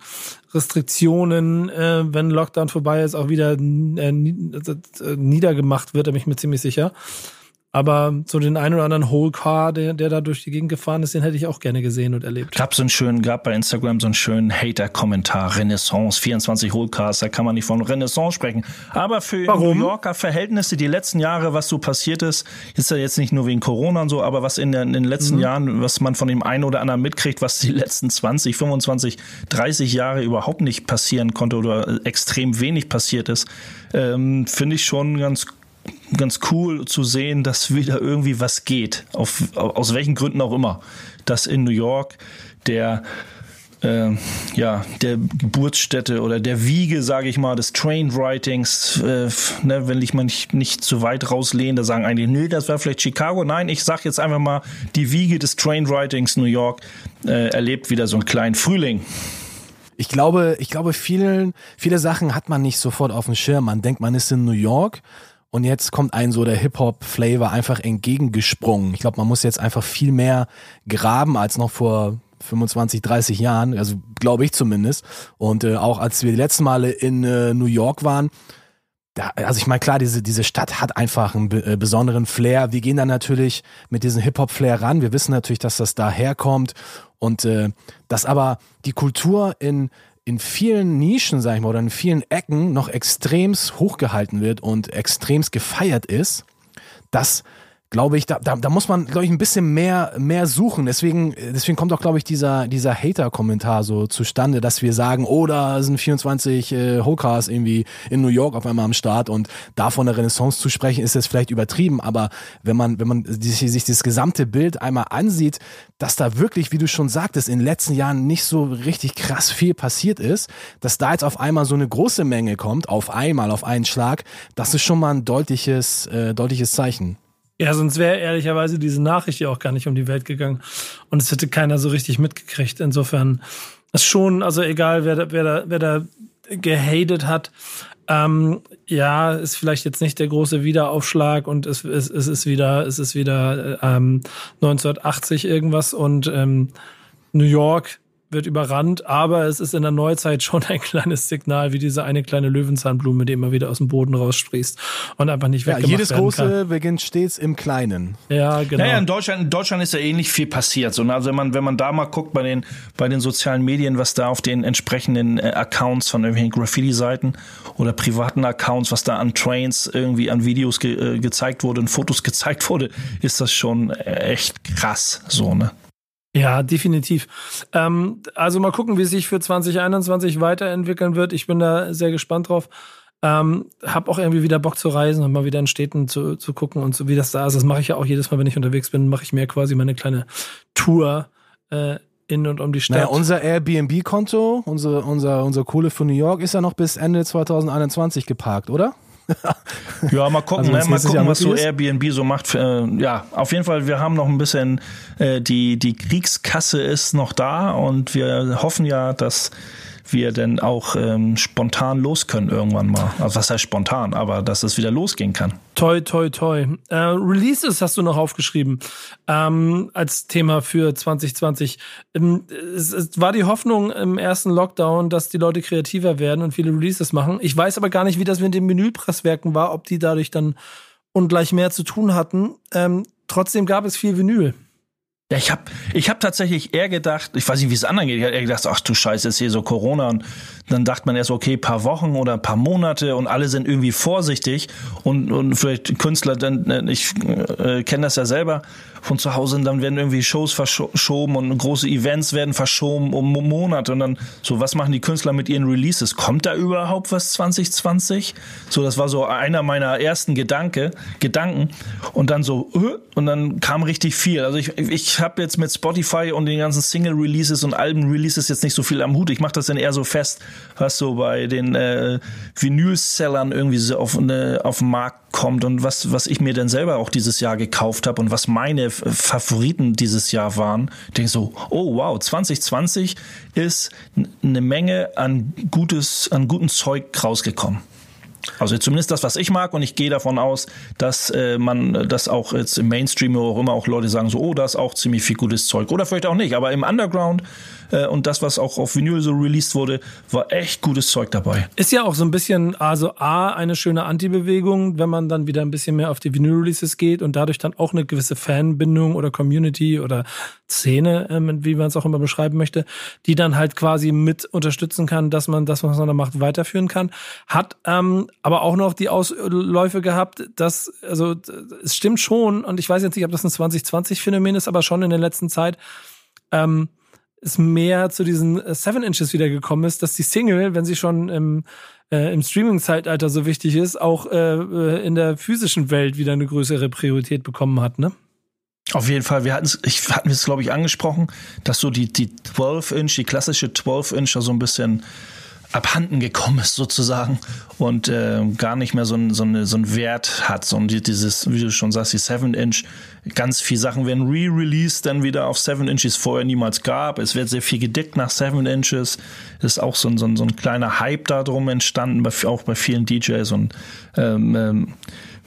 Restriktionen, äh, wenn Lockdown vorbei ist, auch wieder äh, niedergemacht wird, da bin ich mir ziemlich sicher. Aber so den einen oder anderen Whole Car, der, der da durch die Gegend gefahren ist, den hätte ich auch gerne gesehen und erlebt. Gab so einen schönen, gab bei Instagram so einen schönen Hater-Kommentar, Renaissance, 24 Whole Cars, da kann man nicht von Renaissance sprechen. Aber für Warum? New Yorker Verhältnisse, die letzten Jahre, was so passiert ist, ist ja jetzt nicht nur wegen Corona und so, aber was in, der, in den letzten mhm. Jahren, was man von dem einen oder anderen mitkriegt, was die letzten 20, 25, 30 Jahre überhaupt nicht passieren konnte oder extrem wenig passiert ist, ähm, finde ich schon ganz ganz cool zu sehen, dass wieder irgendwie was geht, auf, aus welchen Gründen auch immer. Dass in New York der äh, ja, der Geburtsstätte oder der Wiege, sage ich mal, des Train-Writings, äh, ne, wenn ich mal nicht, nicht zu weit rauslehne, da sagen einige, nee, das wäre vielleicht Chicago. Nein, ich sage jetzt einfach mal, die Wiege des Train-Writings New York äh, erlebt wieder so einen kleinen Frühling. Ich glaube, ich glaube, vielen, viele Sachen hat man nicht sofort auf dem Schirm. Man denkt, man ist in New York und jetzt kommt ein so der Hip-Hop-Flavor einfach entgegengesprungen. Ich glaube, man muss jetzt einfach viel mehr graben als noch vor 25, 30 Jahren, also glaube ich zumindest. Und äh, auch als wir die letzten Male in äh, New York waren, da, also ich meine, klar, diese, diese Stadt hat einfach einen äh, besonderen Flair. Wir gehen dann natürlich mit diesem Hip-Hop-Flair ran. Wir wissen natürlich, dass das daherkommt und äh, dass aber die Kultur in in vielen Nischen, sag ich mal, oder in vielen Ecken noch extremst hochgehalten wird und extremst gefeiert ist, das glaube ich, da, da, da muss man, glaube ich, ein bisschen mehr, mehr suchen. Deswegen, deswegen kommt auch, glaube ich, dieser, dieser Hater-Kommentar so zustande, dass wir sagen, oh, da sind 24 äh, Hokers irgendwie in New York auf einmal am Start und davon eine Renaissance zu sprechen, ist jetzt vielleicht übertrieben, aber wenn man, wenn man sich, sich das gesamte Bild einmal ansieht, dass da wirklich, wie du schon sagtest, in den letzten Jahren nicht so richtig krass viel passiert ist, dass da jetzt auf einmal so eine große Menge kommt, auf einmal, auf einen Schlag, das ist schon mal ein deutliches, äh, deutliches Zeichen. Ja, sonst wäre ehrlicherweise diese Nachricht ja auch gar nicht um die Welt gegangen. Und es hätte keiner so richtig mitgekriegt. Insofern ist schon, also egal, wer da, wer da, wer da gehatet hat, ähm, ja, ist vielleicht jetzt nicht der große Wiederaufschlag und es, es, es ist wieder, es ist wieder ähm, 1980 irgendwas und ähm, New York wird überrannt, aber es ist in der Neuzeit schon ein kleines Signal, wie diese eine kleine Löwenzahnblume, die immer wieder aus dem Boden raussprießt und einfach nicht weggemacht ja, jedes werden Große kann. beginnt stets im Kleinen. Ja, genau. Naja, in Deutschland, in Deutschland ist ja ähnlich viel passiert. So, also wenn man, wenn man da mal guckt bei den, bei den sozialen Medien, was da auf den entsprechenden äh, Accounts von irgendwelchen Graffiti-Seiten oder privaten Accounts, was da an Trains irgendwie an Videos ge, äh, gezeigt wurde und Fotos gezeigt wurde, ist das schon äh, echt krass, so, ne? Ja, definitiv. Ähm, also mal gucken, wie es sich für 2021 weiterentwickeln wird. Ich bin da sehr gespannt drauf. Ähm, hab auch irgendwie wieder Bock zu reisen und mal wieder in Städten zu, zu gucken und so wie das da ist. Das mache ich ja auch jedes Mal, wenn ich unterwegs bin, mache ich mir quasi meine kleine Tour äh, in und um die Stadt. Naja, unser Airbnb-Konto, unsere, unser, unser Kohle für New York ist ja noch bis Ende 2021 geparkt, oder? ja, mal gucken, Also ne? mal gucken, was so ist. Airbnb so macht. Äh, ja, auf jeden Fall, wir haben noch ein bisschen, äh, die, die Kriegskasse ist noch da und wir hoffen ja, dass wir denn auch ähm, spontan los können irgendwann mal. Also was heißt spontan, aber dass es wieder losgehen kann. Toi, toi, toi. Äh, Releases hast du noch aufgeschrieben ähm, als Thema für 2020. Ähm, es, es war die Hoffnung im ersten Lockdown, dass die Leute kreativer werden und viele Releases machen. Ich weiß aber gar nicht, wie das mit den Vinylpresswerken war, ob die dadurch dann ungleich mehr zu tun hatten. Ähm, trotzdem gab es viel Vinyl. Ja, ich habe ich hab tatsächlich eher gedacht, ich weiß nicht, wie es anderen geht, ich habe eher gedacht, ach du Scheiße, ist hier so Corona und dann dachte man erst, okay, paar Wochen oder paar Monate und alle sind irgendwie vorsichtig und, und vielleicht Künstler, dann ich äh, kenne das ja selber von zu Hause, und dann werden irgendwie Shows verschoben und große Events werden verschoben um Monate und dann so, was machen die Künstler mit ihren Releases? Kommt da überhaupt was 2020? So, das war so einer meiner ersten Gedanke, Gedanken und dann so, äh, und dann kam richtig viel. Also ich, ich habe jetzt mit Spotify und den ganzen Single-Releases und Alben-Releases jetzt nicht so viel am Hut. Ich mache das dann eher so fest, was so bei den äh, Vinyl-Sellern irgendwie so auf, eine, auf den Markt kommt und was, was ich mir denn selber auch dieses Jahr gekauft habe und was meine Favoriten dieses Jahr waren. Denke so, oh wow, 2020 ist eine Menge an gutes, an guten Zeug rausgekommen. Also zumindest das, was ich mag, und ich gehe davon aus, dass äh, man das auch jetzt im Mainstream oder auch immer auch Leute sagen so, oh, da ist auch ziemlich viel gutes Zeug. Oder vielleicht auch nicht, aber im Underground äh, und das, was auch auf Vinyl so released wurde, war echt gutes Zeug dabei. Ist ja auch so ein bisschen, also A, eine schöne Anti-Bewegung, wenn man dann wieder ein bisschen mehr auf die Vinyl-Releases geht und dadurch dann auch eine gewisse Fanbindung oder Community oder Szene, ähm, wie man es auch immer beschreiben möchte, die dann halt quasi mit unterstützen kann, dass man das, was man da macht, weiterführen kann. Hat ähm, aber auch noch die Ausläufe gehabt, dass, also es stimmt schon, und ich weiß jetzt nicht, ob das ein 2020-Phänomen ist, aber schon in der letzten Zeit, ähm, es mehr zu diesen äh, Seven Inches wiedergekommen ist, dass die Single, wenn sie schon im, äh, im Streaming-Zeitalter so wichtig ist, auch äh, äh, in der physischen Welt wieder eine größere Priorität bekommen hat, ne? Auf jeden Fall, wir hatten es, ich hatten es, glaube ich, angesprochen, dass so die, die 12-Inch, die klassische 12-Inch so ein bisschen abhanden gekommen ist sozusagen und äh, gar nicht mehr so ein, so, so ein Wert hat. So dieses, wie du schon sagst, die 7-Inch, ganz viele Sachen werden re-released, dann wieder auf 7 Inches vorher niemals gab. Es wird sehr viel gedickt nach 7 Inches. Ist auch so ein, so ein, so ein kleiner Hype darum entstanden, auch bei vielen DJs und ähm, ähm,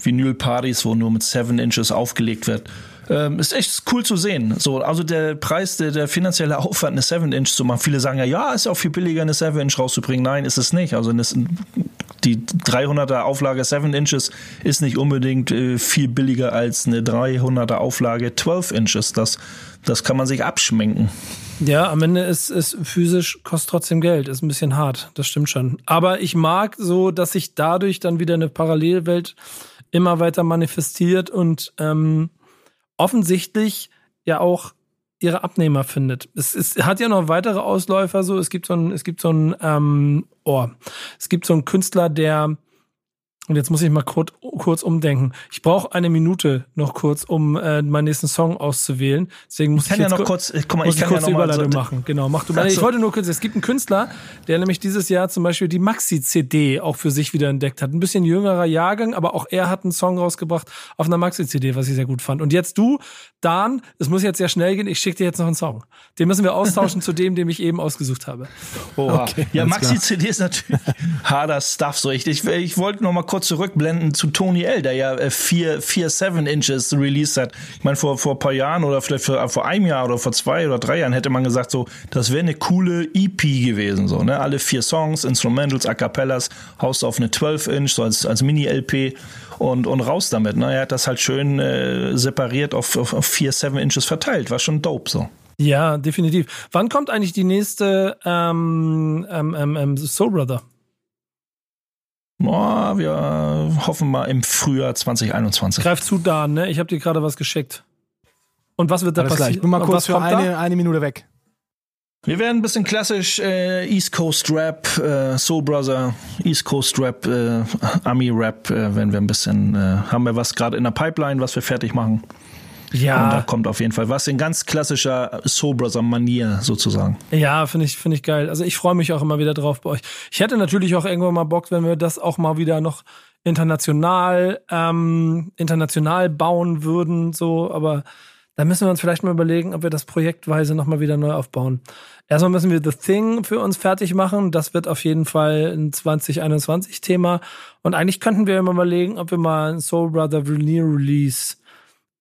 Vinyl-Partys, wo nur mit 7 Inches aufgelegt wird ähm, ist echt cool zu sehen. So, also der Preis, der, der finanzielle Aufwand, eine 7-Inch zu machen. Viele sagen ja, ja, ist ja auch viel billiger, eine 7-Inch rauszubringen. Nein, ist es nicht. Also eine, die 300er Auflage 7 Inches ist nicht unbedingt äh, viel billiger als eine 300er Auflage 12 Inches. Das, das kann man sich abschminken. Ja, am Ende ist es physisch, kostet trotzdem Geld, ist ein bisschen hart, das stimmt schon. Aber ich mag so, dass sich dadurch dann wieder eine Parallelwelt immer weiter manifestiert und ähm, offensichtlich ja auch ihre Abnehmer findet. Es, es hat ja noch weitere Ausläufer so. Es gibt so ein, es gibt so ein, ähm, oh, es gibt so einen Künstler, der und jetzt muss ich mal kurz, kurz umdenken. Ich brauche eine Minute noch kurz, um äh, meinen nächsten Song auszuwählen. Deswegen muss ich, kann ich ja noch kurz, äh, guck mal, muss ich kann kurz ja noch Überleitung so, machen. Genau, mach du mal. Ich wollte nur kurz, es gibt einen Künstler, der nämlich dieses Jahr zum Beispiel die Maxi-CD auch für sich wieder entdeckt hat. Ein bisschen jüngerer Jahrgang, aber auch er hat einen Song rausgebracht auf einer Maxi-CD, was ich sehr gut fand. Und jetzt du, Dan, es muss jetzt sehr schnell gehen, ich schicke dir jetzt noch einen Song. Den müssen wir austauschen zu dem, den ich eben ausgesucht habe. Oha. Okay, ja, alles Maxi CD ist natürlich harder Stuff. So, ich, ich, ich wollte noch mal kurz zurückblenden zu Tony L, der ja äh, vier, vier Seven Inches released hat. Ich meine, vor, vor ein paar Jahren oder vielleicht vor, vor einem Jahr oder vor zwei oder drei Jahren hätte man gesagt, so, das wäre eine coole EP gewesen. So, ne? Alle vier Songs, Instrumentals, A Cappellas, haust auf eine 12 Inch, so als, als Mini-LP und, und raus damit. Ne? Er hat das halt schön äh, separiert auf, auf, auf vier Seven Inches verteilt. War schon dope so. Ja, definitiv. Wann kommt eigentlich die nächste ähm, ähm, ähm, ähm, Soul Brother? Ja, wir hoffen mal im Frühjahr 2021. Greif zu, Dan, ne? Ich habe dir gerade was geschickt. Und was wird da passieren? ich bin mal kurz was für kommt da? eine, eine Minute weg. Wir werden ein bisschen klassisch äh, East Coast Rap, äh, Soul Brother, East Coast Rap, äh, Ami Rap, äh, wenn wir ein bisschen, äh, haben wir was gerade in der Pipeline, was wir fertig machen. Und da Ja, kommt auf jeden Fall was in ganz klassischer Soul Brother Manier sozusagen. ja, finde ich, finde ich geil. Also ich freue mich auch immer wieder drauf bei euch. Ich hätte natürlich auch irgendwann mal Bock, wenn wir das auch mal wieder noch international, ähm, international bauen würden, so, aber da müssen wir uns vielleicht mal überlegen, ob wir das projektweise nochmal wieder neu aufbauen. Erstmal müssen wir The Thing für uns fertig machen. Das wird auf jeden Fall ein 2021 Thema. Und eigentlich könnten wir immer überlegen, ob wir mal ein Soul Brother Vinyl Release,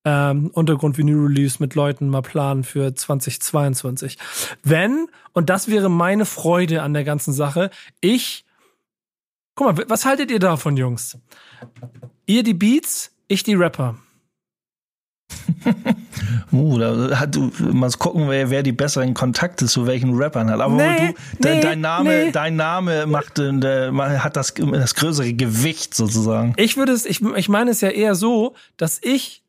ähm, Untergrund Vinyl Release mit Leuten mal planen für 2022. Wenn, und das wäre meine Freude an der ganzen Sache, ich, guck mal, was haltet ihr davon, Jungs? Ihr die Beats, ich die Rapper. Uh, da hat du mal gucken, wer, wer die besseren Kontakte zu welchen Rappern hat. Aber Nee, du, nee, dein Name, nee. dein Name macht, äh, hat das, das größere Gewicht sozusagen. Ich würde es, ich, ich meine es ja eher so, dass ich,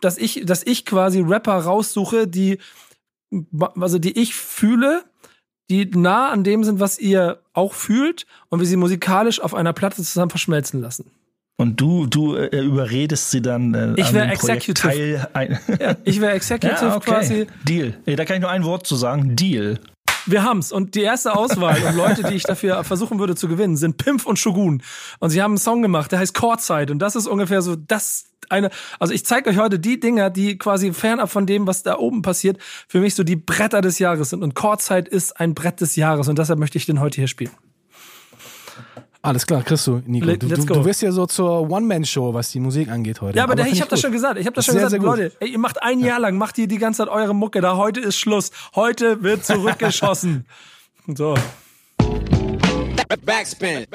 dass ich, dass ich quasi Rapper raussuche, die, also die ich fühle, die nah an dem sind, was ihr auch fühlt und wir sie musikalisch auf einer Platte zusammen verschmelzen lassen. Und du, du äh, überredest sie dann äh, Ich an wär dem Projekt Executive. Teil ein. Ja, ich wäre Executive Ja, okay. quasi. Deal. Ey, Da kann ich nur ein Wort zu sagen. Deal. Wir haben's. Und die erste Auswahl und Leute, die ich dafür versuchen würde zu gewinnen, sind Pimpf und Shogun. Und sie haben einen Song gemacht, der heißt Courtside. Und das ist ungefähr so das eine, also ich zeige euch heute die Dinger, die quasi fernab von dem, was da oben passiert, für mich so die Bretter des Jahres sind. Und Courtside ist ein Brett des Jahres. Und deshalb möchte ich den heute hier spielen. Alles klar, kriegst du, Nico. Du, du, du bist ja so zur One-Man-Show, was die Musik angeht heute. Ja, aber, der, find ich habe das schon gesagt. Ich habe das schon Sehr, gesagt, sehr. Leute. Ey, ihr macht ein Jahr lang, macht ihr die ganze Zeit eure Mucke da. Heute ist Schluss. Heute wird zurückgeschossen. So. Backspin.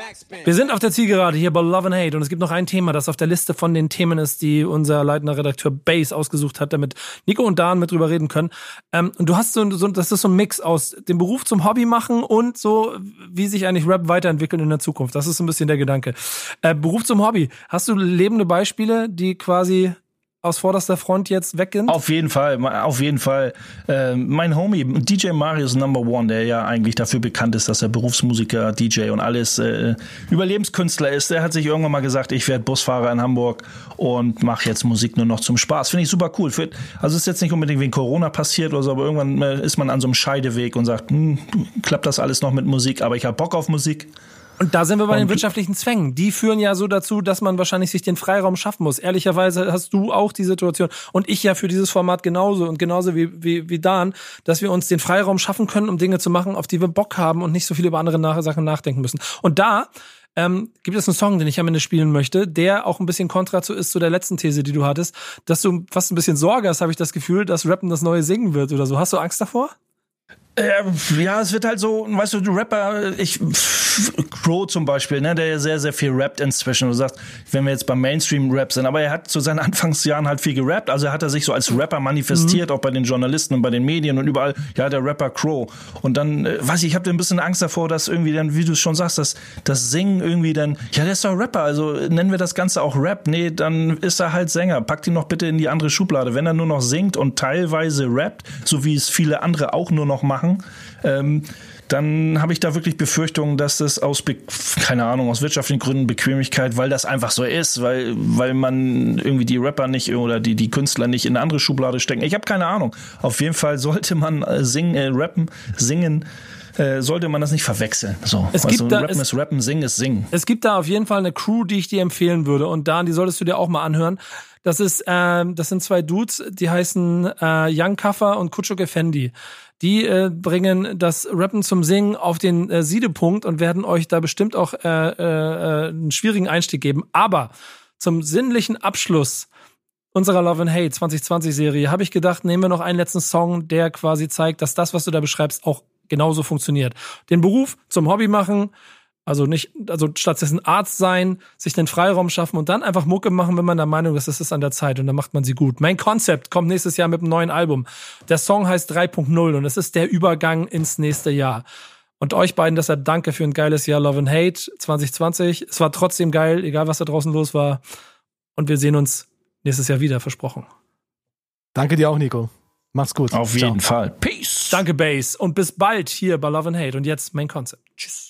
Wir sind auf der Zielgerade hier bei Love and Hate und es gibt noch ein Thema, das auf der Liste von den Themen ist, die unser leitender Redakteur Base ausgesucht hat, damit Nico und Dan mit drüber reden können. Ähm, und du hast so, so, das ist so ein Mix aus dem Beruf zum Hobby machen und so, wie sich eigentlich Rap weiterentwickelt in der Zukunft. Das ist so ein bisschen der Gedanke. Äh, Beruf zum Hobby. Hast du lebende Beispiele, die quasi aus vorderster Front jetzt weg sind? Auf jeden Fall, auf jeden Fall. Ähm, mein Homie, DJ Marius Number One, der ja eigentlich dafür bekannt ist, dass er Berufsmusiker, DJ und alles äh, Überlebenskünstler ist, der hat sich irgendwann mal gesagt, ich werde Busfahrer in Hamburg und mache jetzt Musik nur noch zum Spaß. Finde ich super cool. Für, also ist jetzt nicht unbedingt wegen Corona passiert oder so, aber irgendwann äh, ist man an so einem Scheideweg und sagt, hm, klappt das alles noch mit Musik, aber ich habe Bock auf Musik. Und da sind wir bei den wirtschaftlichen Zwängen. Die führen ja so dazu, dass man wahrscheinlich sich den Freiraum schaffen muss. Ehrlicherweise hast du auch die Situation und ich ja für dieses Format genauso und genauso wie, wie, wie Dan, dass wir uns den Freiraum schaffen können, um Dinge zu machen, auf die wir Bock haben und nicht so viel über andere nach Sachen nachdenken müssen. Und da ähm, gibt es einen Song, den ich am Ende spielen möchte, der auch ein bisschen kontra zu ist zu der letzten These, die du hattest, dass du fast ein bisschen Sorge hast, habe ich das Gefühl, dass Rappen das neue Singen wird oder so. Hast du Angst davor? Äh, ja, es wird halt so, weißt du, Rapper, ich, Crow zum Beispiel, ne, der ja sehr, sehr viel rappt inzwischen. Du sagst, wenn wir jetzt beim Mainstream-Rap sind, aber er hat zu seinen Anfangsjahren halt viel gerappt, also hat er sich so als Rapper manifestiert, mhm. auch bei den Journalisten und bei den Medien und überall, ja, der Rapper Crow. Und dann, äh, weiß ich, ich habe ein bisschen Angst davor, dass irgendwie dann, wie du schon sagst, dass das Singen irgendwie dann, ja, der ist doch Rapper, also nennen wir das Ganze auch Rap. Nee, dann ist er halt Sänger. Packt ihn noch bitte in die andere Schublade. Wenn er nur noch singt und teilweise rappt, so wie es viele andere auch nur noch machen, ähm, dann habe ich da wirklich Befürchtungen, dass das aus, keine Ahnung, aus wirtschaftlichen Gründen, Bequemlichkeit, weil das einfach so ist, weil, weil man irgendwie die Rapper nicht oder die, die Künstler nicht in eine andere Schublade stecken. Ich habe keine Ahnung. Auf jeden Fall sollte man äh, singen, äh, rappen, singen, äh, sollte man das nicht verwechseln. So, es gibt du, da, Rappen ist Rappen, Singen ist Singen. Es gibt da auf jeden Fall eine Crew, die ich dir empfehlen würde. Und Dan, die solltest du dir auch mal anhören. Das ist, ähm, das sind zwei Dudes, die heißen äh, Young Kaffer und Kutschuk Effendi. Die äh, bringen das Rappen zum Singen auf den äh, Siedepunkt und werden euch da bestimmt auch äh, äh, einen schwierigen Einstieg geben. Aber zum sinnlichen Abschluss unserer Love and Hate 2020 Serie habe ich gedacht, nehmen wir noch einen letzten Song, der quasi zeigt, dass das, was du da beschreibst, auch genauso funktioniert. Den Beruf zum Hobby machen, also nicht, also stattdessen Arzt sein, sich den Freiraum schaffen und dann einfach Mucke machen, wenn man der Meinung ist, es ist an der Zeit und dann macht man sie gut. Mein Konzept kommt nächstes Jahr mit einem neuen Album. Der Song heißt 3.0 und es ist der Übergang ins nächste Jahr. Und euch beiden deshalb danke für ein geiles Jahr Love and Hate 2020. Es war trotzdem geil, egal was da draußen los war. Und wir sehen uns nächstes Jahr wieder, versprochen. Danke dir auch, Nico. Mach's gut. Auf jeden Ciao. Fall. Peace. Danke, Base. Und bis bald hier bei Love and Hate. Und jetzt Main Concept. Tschüss.